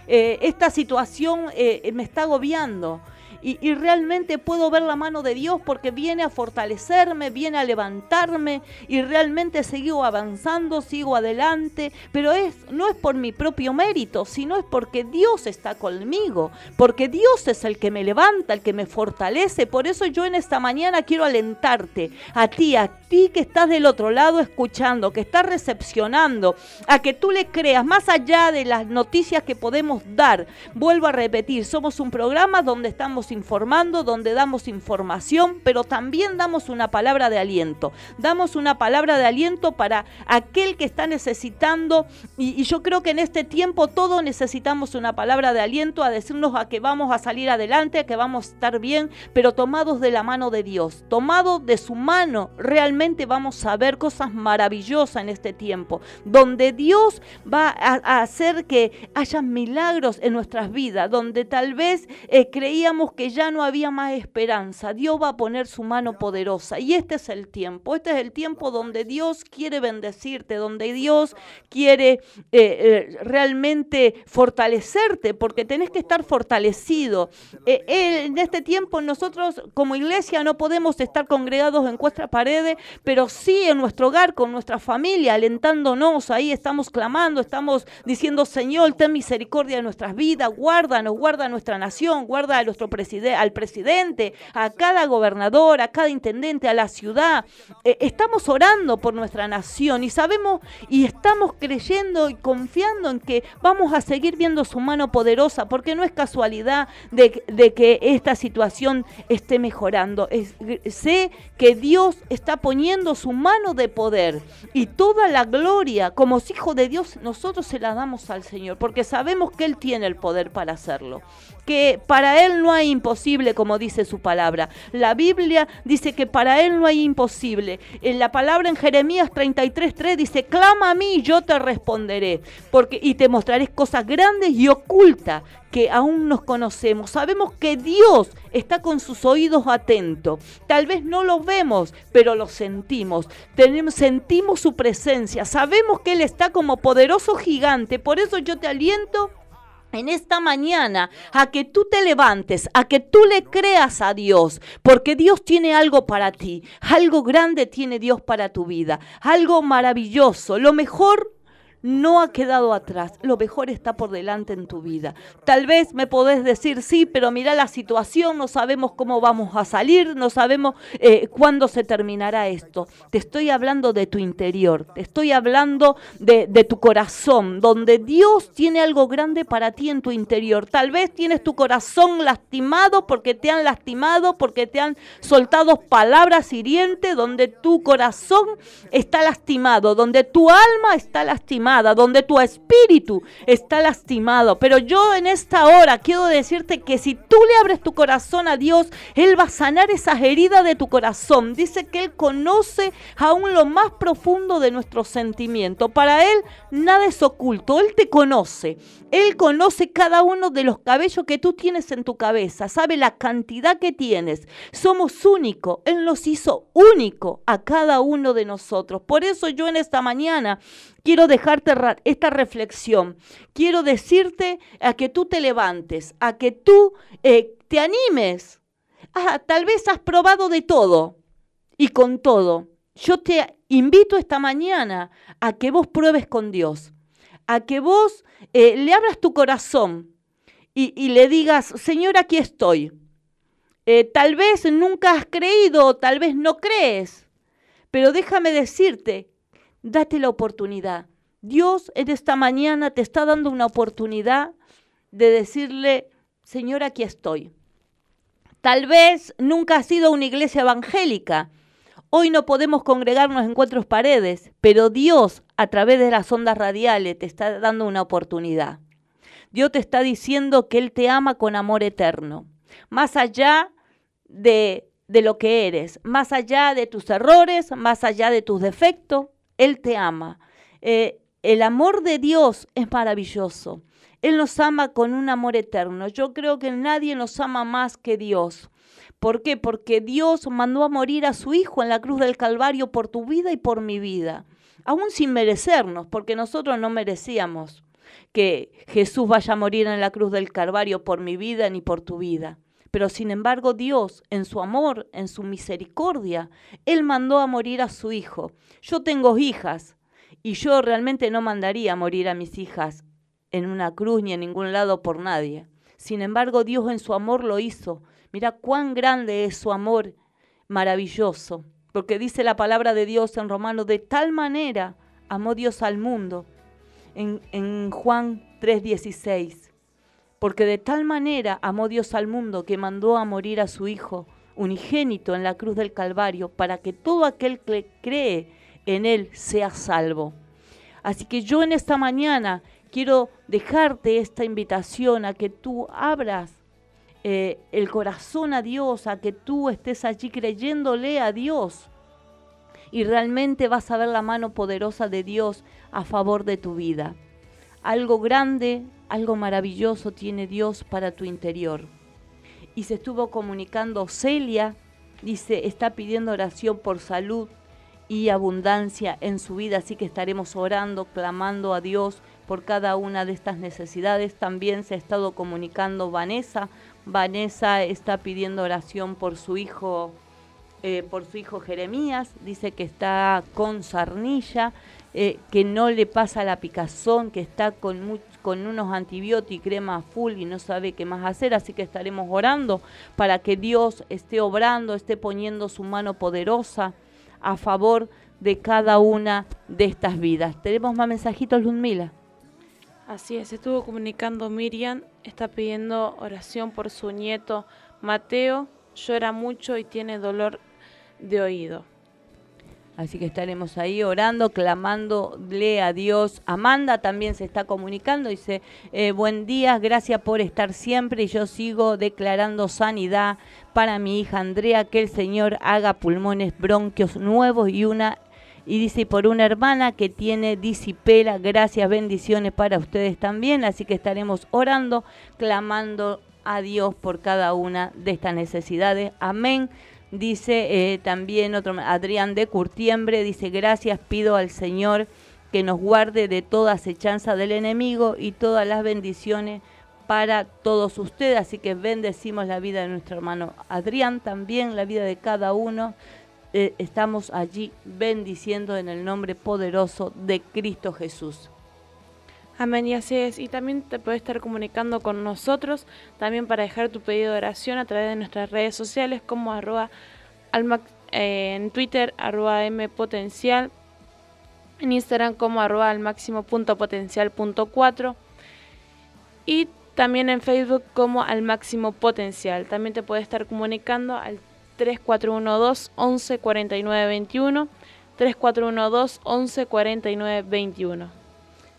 eh, esta situación eh, me está agobiando y, realmente puedo ver la mano de Dios porque viene a fortalecerme, viene a levantarme y realmente sigo avanzando, sigo adelante, pero es, no es por mi propio mérito, sino es porque Dios está conmigo, porque Dios es el que me levanta, el que me fortalece. Por eso yo en esta mañana quiero alentarte a ti, a ti que estás del otro lado escuchando, que estás recepcionando, a que tú le creas más allá de las noticias que podemos dar. Vuelvo a repetir, somos un programa donde estamos informando, donde damos información, pero también damos una palabra de aliento. Damos una palabra de aliento para aquel que está necesitando, y, yo creo que en este tiempo todos necesitamos una palabra de aliento a decirnos a que vamos a salir adelante, a que vamos a estar bien, pero tomados de la mano de Dios, tomados de su mano, realmente vamos a ver cosas maravillosas en este tiempo, donde Dios va a, hacer que haya milagros en nuestras vidas, donde tal vez eh, creíamos que ya no había más esperanza. Dios va a poner su mano poderosa. Y este es el tiempo. Este es el tiempo donde Dios quiere bendecirte, donde Dios quiere eh, eh, realmente fortalecerte, porque tenés que estar fortalecido. Eh, en este tiempo nosotros como iglesia no podemos estar congregados en cuatro paredes, pero sí en nuestro hogar, con nuestra familia, alentándonos. Ahí estamos clamando, estamos diciendo, Señor, ten misericordia de nuestras vidas, guárdanos, guarda nuestra nación, guarda a nuestro presidente al presidente, a cada gobernador, a cada intendente, a la ciudad. Eh, estamos orando por nuestra nación y sabemos y estamos creyendo y confiando en que vamos a seguir viendo su mano poderosa, porque no es casualidad de, que esta situación esté mejorando. sé que Dios está poniendo su mano de poder y toda la gloria, como hijos de Dios, nosotros se la damos al Señor, porque sabemos que Él tiene el poder para hacerlo que para Él no hay imposible, como dice su palabra. La Biblia dice que para Él no hay imposible. En la palabra en Jeremías 33.3 dice, clama a mí y yo te responderé, porque, y te mostraré cosas grandes y ocultas que aún nos conocemos. Sabemos que Dios está con sus oídos atentos. Tal vez no lo vemos, pero lo sentimos. Tenemos, sentimos su presencia. Sabemos que Él está como poderoso gigante. Por eso yo te aliento en esta mañana a que tú te levantes, a que tú le creas a Dios, porque Dios tiene algo para ti, algo grande tiene Dios para tu vida, algo maravilloso, lo mejor no ha quedado atrás, lo mejor está por delante en tu vida. Tal vez me podés decir, sí, pero mira la situación, no sabemos cómo vamos a salir, no sabemos eh, cuándo se terminará esto. Te estoy hablando de tu interior, te estoy hablando de, de tu corazón, donde Dios tiene algo grande para ti en tu interior. Tal vez tienes tu corazón lastimado porque te han lastimado, porque te han soltado palabras hirientes, donde tu corazón está lastimado, donde tu alma está lastimada donde tu espíritu está lastimado. Pero yo en esta hora quiero decirte que si tú le abres tu corazón a Dios, Él va a sanar esas heridas de tu corazón. Dice que Él conoce aún lo más profundo de nuestros sentimientos. Para Él nada es oculto, Él te conoce. Él conoce cada uno de los cabellos que tú tienes en tu cabeza, sabe la cantidad que tienes. Somos únicos, Él nos hizo único a cada uno de nosotros. Por eso yo en esta mañana quiero dejarte esta reflexión. Quiero decirte a que tú te levantes, a que tú eh, te animes. Ah, tal vez has probado de todo y con todo. Yo te invito esta mañana a que vos pruebes con Dios, a que vos eh, le abras tu corazón y, le digas, Señor, aquí estoy. Eh, tal vez nunca has creído, tal vez no crees, pero déjame decirte date la oportunidad. Dios en esta mañana te está dando una oportunidad de decirle, Señor, aquí estoy. Tal vez nunca has sido una iglesia evangélica. Hoy no podemos congregarnos en cuatro paredes, pero Dios a través de las ondas radiales te está dando una oportunidad. Dios te está diciendo que Él te ama con amor eterno, más allá de, de lo que eres, más allá de tus errores, más allá de tus defectos, él te ama. Eh, el amor de Dios es maravilloso. Él nos ama con un amor eterno. Yo creo que nadie nos ama más que Dios. ¿Por qué? Porque Dios mandó a morir a su Hijo en la cruz del Calvario por tu vida y por mi vida, aún sin merecernos, porque nosotros no merecíamos que Jesús vaya a morir en la cruz del Calvario por mi vida ni por tu vida. Pero sin embargo Dios, en su amor, en su misericordia, Él mandó a morir a su hijo. Yo tengo hijas y yo realmente no mandaría a morir a mis hijas en una cruz ni en ningún lado por nadie. Sin embargo Dios en su amor lo hizo. Mira cuán grande es su amor maravilloso. Porque dice la palabra de Dios en Romano, de tal manera amó Dios al mundo. En, en Juan 3:16 porque de tal manera amó Dios al mundo que mandó a morir a su Hijo unigénito en la cruz del Calvario, para que todo aquel que cree en Él sea salvo. Así que yo en esta mañana quiero dejarte esta invitación a que tú abras eh, el corazón a Dios, a que tú estés allí creyéndole a Dios. Y realmente vas a ver la mano poderosa de Dios a favor de tu vida. Algo grande algo maravilloso tiene Dios para tu interior. Y se estuvo comunicando Celia, dice, está pidiendo oración por salud y abundancia en su vida, así que estaremos orando, clamando a Dios por cada una de estas necesidades. También se ha estado comunicando Vanessa. Vanessa está pidiendo oración por su hijo, eh, por su hijo Jeremías. Dice que está con sarnilla, eh, que no le pasa la picazón, que está con con unos antibióticos crema full y no sabe qué más hacer, así que estaremos orando para que Dios esté obrando, esté poniendo su mano poderosa a favor de cada una de estas vidas. ¿Tenemos más mensajitos, Ludmila? Así es, estuvo comunicando Miriam, está pidiendo oración por su nieto Mateo, llora mucho y tiene dolor de oído. Así que estaremos ahí orando, clamándole a Dios. Amanda también se está comunicando, dice, eh, buen día, gracias por estar siempre y yo sigo declarando sanidad para mi hija Andrea, que el Señor haga pulmones bronquios nuevos y una... Y dice, por una hermana que tiene disipela, gracias, bendiciones para ustedes también. Así que estaremos orando, clamando a Dios por cada una de estas necesidades. Amén. Dice eh, también otro, Adrián de Curtiembre, dice, gracias pido al Señor que nos guarde de toda acechanza del enemigo y todas las bendiciones para todos ustedes. Así que bendecimos la vida de nuestro hermano Adrián, también la vida de cada uno. Eh, estamos allí bendiciendo en el nombre poderoso de Cristo Jesús. Amén, y así es. Y también te puedes estar comunicando con nosotros, también para dejar tu pedido de oración a través de nuestras redes sociales como arroba alma, eh, en Twitter arroba mpotencial, en Instagram como arroba al máximo potencial y también en Facebook como al máximo potencial. También te puedes estar comunicando al 3412 11 49 21 3412 11 49 21.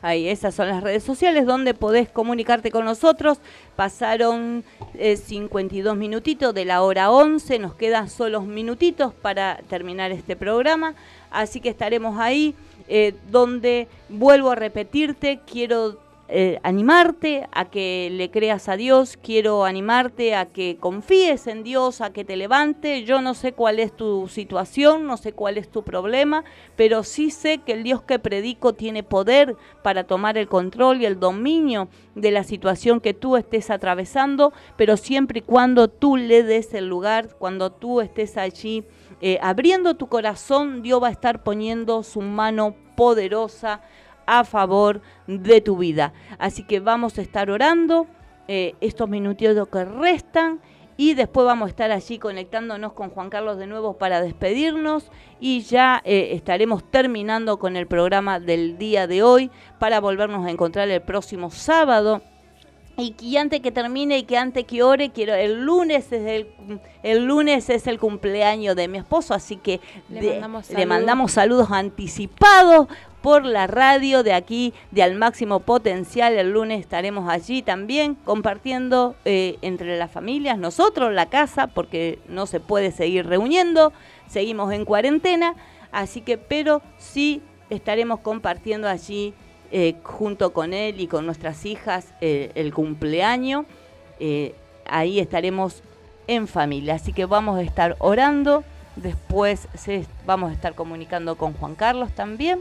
Ahí, esas son las redes sociales donde podés comunicarte con nosotros. Pasaron eh, 52 minutitos de la hora 11, nos quedan solo minutitos para terminar este programa, así que estaremos ahí, eh, donde vuelvo a repetirte, quiero eh, animarte a que le creas a Dios, quiero animarte a que confíes en Dios, a que te levante. Yo no sé cuál es tu situación, no sé cuál es tu problema, pero sí sé que el Dios que predico tiene poder para tomar el control y el dominio de la situación que tú estés atravesando, pero siempre y cuando tú le des el lugar, cuando tú estés allí eh, abriendo tu corazón, Dios va a estar poniendo su mano poderosa a favor de tu vida. Así que vamos a estar orando eh, estos minutitos que restan y después vamos a estar allí conectándonos con Juan Carlos de nuevo para despedirnos y ya eh, estaremos terminando con el programa del día de hoy para volvernos a encontrar el próximo sábado. Y que antes que termine y que antes que ore, quiero el lunes es el, el lunes es el cumpleaños de mi esposo, así que Le de- mandamos le saludos. mandamos saludos anticipados por la radio de aquí de Al Máximo Potencial. El lunes estaremos allí también compartiendo eh, entre las familias, nosotros, la casa, porque no se puede seguir reuniendo, seguimos en cuarentena, así que, pero sí estaremos compartiendo allí eh, junto con él y con nuestras hijas eh, el cumpleaños. Ahí estaremos en familia, así que vamos a estar orando. Después vamos a estar comunicando con Juan Carlos también.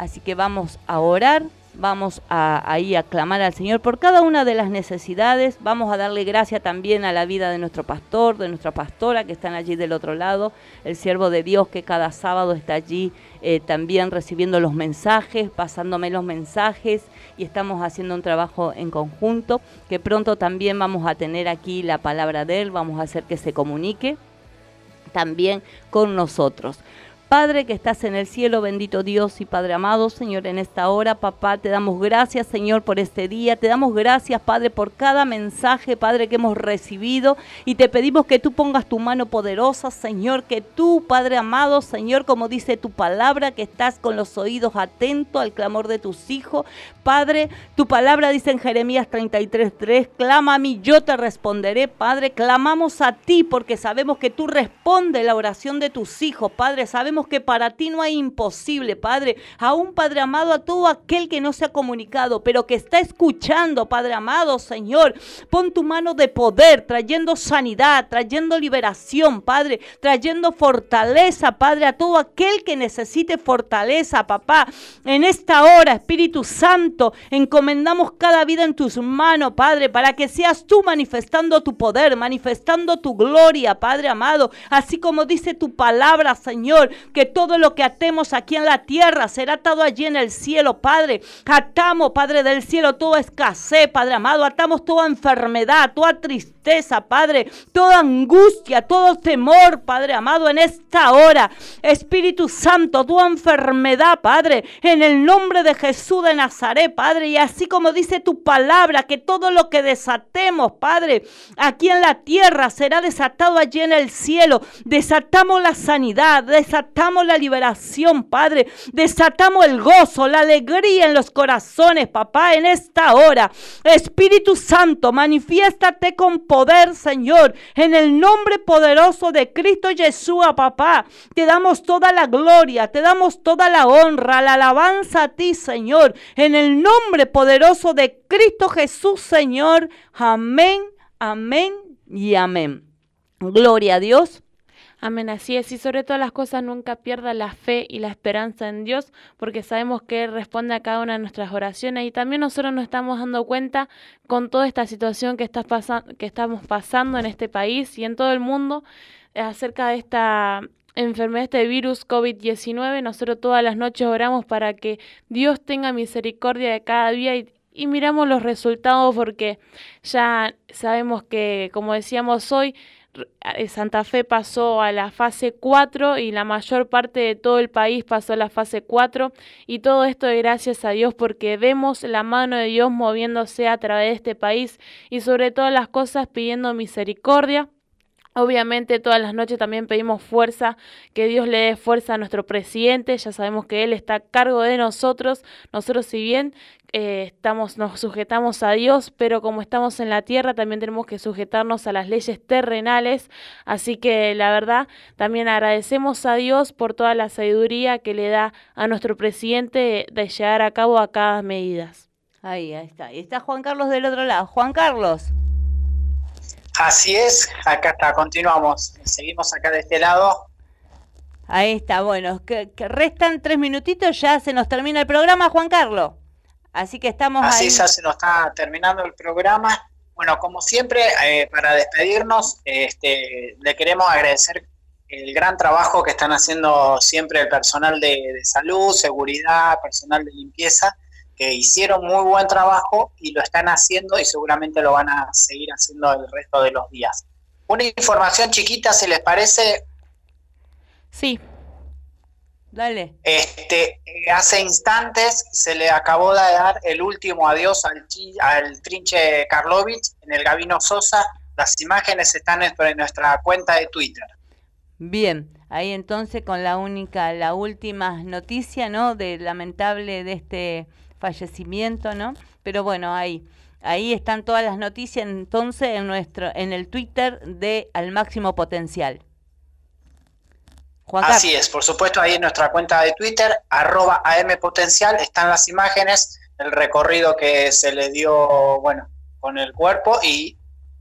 Así que vamos a orar, vamos a, ahí a clamar al Señor por cada una de las necesidades. Vamos a darle gracia también a la vida de nuestro pastor, de nuestra pastora que están allí del otro lado, el siervo de Dios que cada sábado está allí eh, también recibiendo los mensajes, pasándome los mensajes y estamos haciendo un trabajo en conjunto que pronto también vamos a tener aquí la palabra de él, vamos a hacer que se comunique también con nosotros. Padre que estás en el cielo, bendito Dios y Padre amado, Señor, en esta hora, papá, te damos gracias, Señor, por este día. Te damos gracias, Padre, por cada mensaje, Padre, que hemos recibido. Y te pedimos que tú pongas tu mano poderosa, Señor, que tú, Padre amado, Señor, como dice tu palabra, que estás con los oídos atentos al clamor de tus hijos. Padre, tu palabra dice en Jeremías 33:3, clama a mí, yo te responderé, Padre, clamamos a ti porque sabemos que tú respondes la oración de tus hijos, Padre, sabemos que para ti no hay imposible, Padre, aún Padre amado, a todo aquel que no se ha comunicado, pero que está escuchando, Padre amado, Señor, pon tu mano de poder, trayendo sanidad, trayendo liberación, Padre, trayendo fortaleza, Padre, a todo aquel que necesite fortaleza, papá, en esta hora, Espíritu Santo, encomendamos cada vida en tus manos, Padre, para que seas tú manifestando tu poder, manifestando tu gloria, Padre amado, así como dice tu palabra, Señor, que todo lo que atemos aquí en la tierra será atado allí en el cielo, Padre. Atamos, Padre del cielo, toda escasez, Padre amado, atamos toda enfermedad, toda tristeza, Padre, toda angustia, todo temor, Padre amado, en esta hora. Espíritu Santo, toda enfermedad, Padre, en el nombre de Jesús de Nazaret, Padre, y así como dice tu palabra, que todo lo que desatemos, Padre, aquí en la tierra será desatado allí en el cielo. Desatamos la sanidad, desatamos la liberación, Padre. Desatamos el gozo, la alegría en los corazones, papá, en esta hora. Espíritu Santo, manifiéstate con poder, Señor, en el nombre poderoso de Cristo Jesús, papá. Te damos toda la gloria, te damos toda la honra, la alabanza a ti, Señor, en el nombre poderoso de Cristo Jesús, Señor. Amén, amén y amén. Gloria a Dios. Amén, así es. Y sobre todas las cosas nunca pierda la fe y la esperanza en Dios, porque sabemos que Él responde a cada una de nuestras oraciones. Y también nosotros nos estamos dando cuenta con toda esta situación que, que estamos pasando en este país y en todo el mundo eh, acerca de esta enfermedad, este virus COVID-19. Nosotros todas las noches oramos para que Dios tenga misericordia de cada día y, miramos los resultados porque ya sabemos que, como decíamos hoy, Santa Fe pasó a la fase 4 y la mayor parte de todo el país pasó a la fase 4 y todo esto es gracias a Dios porque vemos la mano de Dios moviéndose a través de este país y sobre todas las cosas pidiendo misericordia. Obviamente todas las noches también pedimos fuerza, que Dios le dé fuerza a nuestro presidente, ya sabemos que Él está a cargo de nosotros, nosotros si bien eh, estamos, nos sujetamos a Dios, pero como estamos en la tierra también tenemos que sujetarnos a las leyes terrenales, así que la verdad también agradecemos a Dios por toda la sabiduría que le da a nuestro presidente de llevar a cabo acá medidas. Ahí, ahí está. Y está Juan Carlos del otro lado. Juan Carlos. Así es, acá está, continuamos. Seguimos acá de este lado. Ahí está, bueno, que, que restan tres minutitos, ya se nos termina el programa, Juan Carlos. Así que estamos Así ahí. ya se nos está terminando el programa. Bueno, como siempre, eh, para despedirnos, este, le queremos agradecer el gran trabajo que están haciendo siempre el personal de, de salud, seguridad, personal de limpieza, que hicieron muy buen trabajo y lo están haciendo y seguramente lo van a seguir haciendo el resto de los días. Una información chiquita, si les parece, Sí. Dale. Este, hace instantes se le acabó de dar el último adiós al, al trinche Karlovich en el Gabino Sosa. Las imágenes están en en nuestra cuenta de Twitter. Bien, ahí entonces con la única, la última noticia, ¿no? De lamentable de este fallecimiento, ¿no? Pero bueno, ahí, ahí están todas las noticias entonces en nuestro, en el Twitter de Al Máximo Potencial. Juan Carlos. Así es, por supuesto, ahí en nuestra cuenta de Twitter, arroba ampotencial, están las imágenes, el recorrido que se le dio, bueno, con el cuerpo y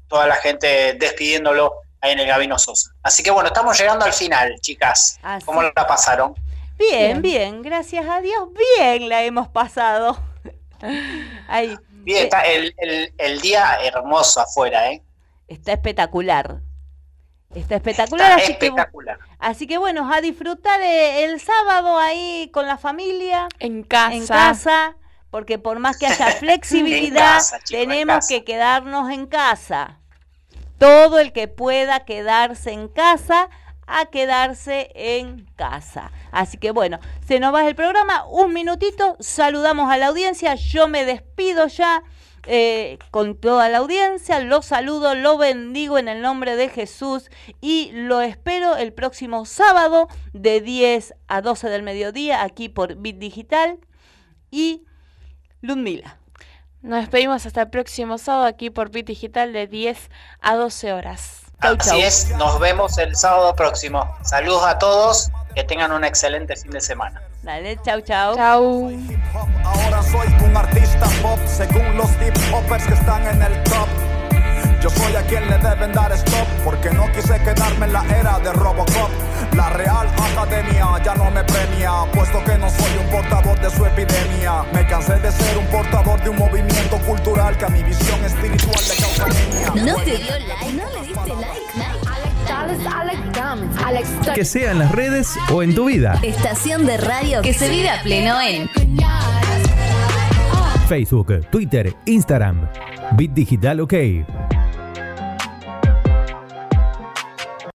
toda la gente despidiéndolo ahí en el Gabino Sosa. Así que bueno, estamos llegando al final, chicas. Así. ¿Cómo la pasaron? Bien, Bien. bien, gracias a Dios, bien la hemos pasado. [laughs] Ahí, Bien, está el, el- el día hermoso afuera, ¿eh? está espectacular. Está espectacular, Está así que, así que bueno, a disfrutar eh, el sábado ahí con la familia. En casa. en casa, porque por más que haya [laughs] flexibilidad, casa, tenemos que quedarnos en casa. Todo el que pueda quedarse en casa, a quedarse en casa. Así que bueno, se nos va el programa, un minutito, saludamos a la audiencia, yo me despido ya. Eh, con toda la audiencia, lo saludo, lo bendigo en el nombre de Jesús y lo espero el próximo sábado de 10 a 12 del mediodía aquí por Bit Digital y Ludmila. Nos despedimos hasta el próximo sábado aquí por Bit Digital de 10 a 12 horas. Así es, nos vemos el sábado próximo. Saludos a todos, que tengan un excelente fin de semana. Dale, chau, chau. Chau. Ahora soy un artista pop según los hip hoppers que están en el top. Yo soy a quien le deben dar stop porque no quise quedarme en la era de Robocop. La Real Academia ya no me premia, puesto que no soy un portador de su epidemia. Me cansé de ser un portador de un movimiento cultural que a mi visión espiritual le causa. ¿No te dio like? ¿No le diste like? Que sea en las redes o en tu vida. Estación de radio que se vive a pleno en Facebook, Twitter, Instagram. Bit Digital OK.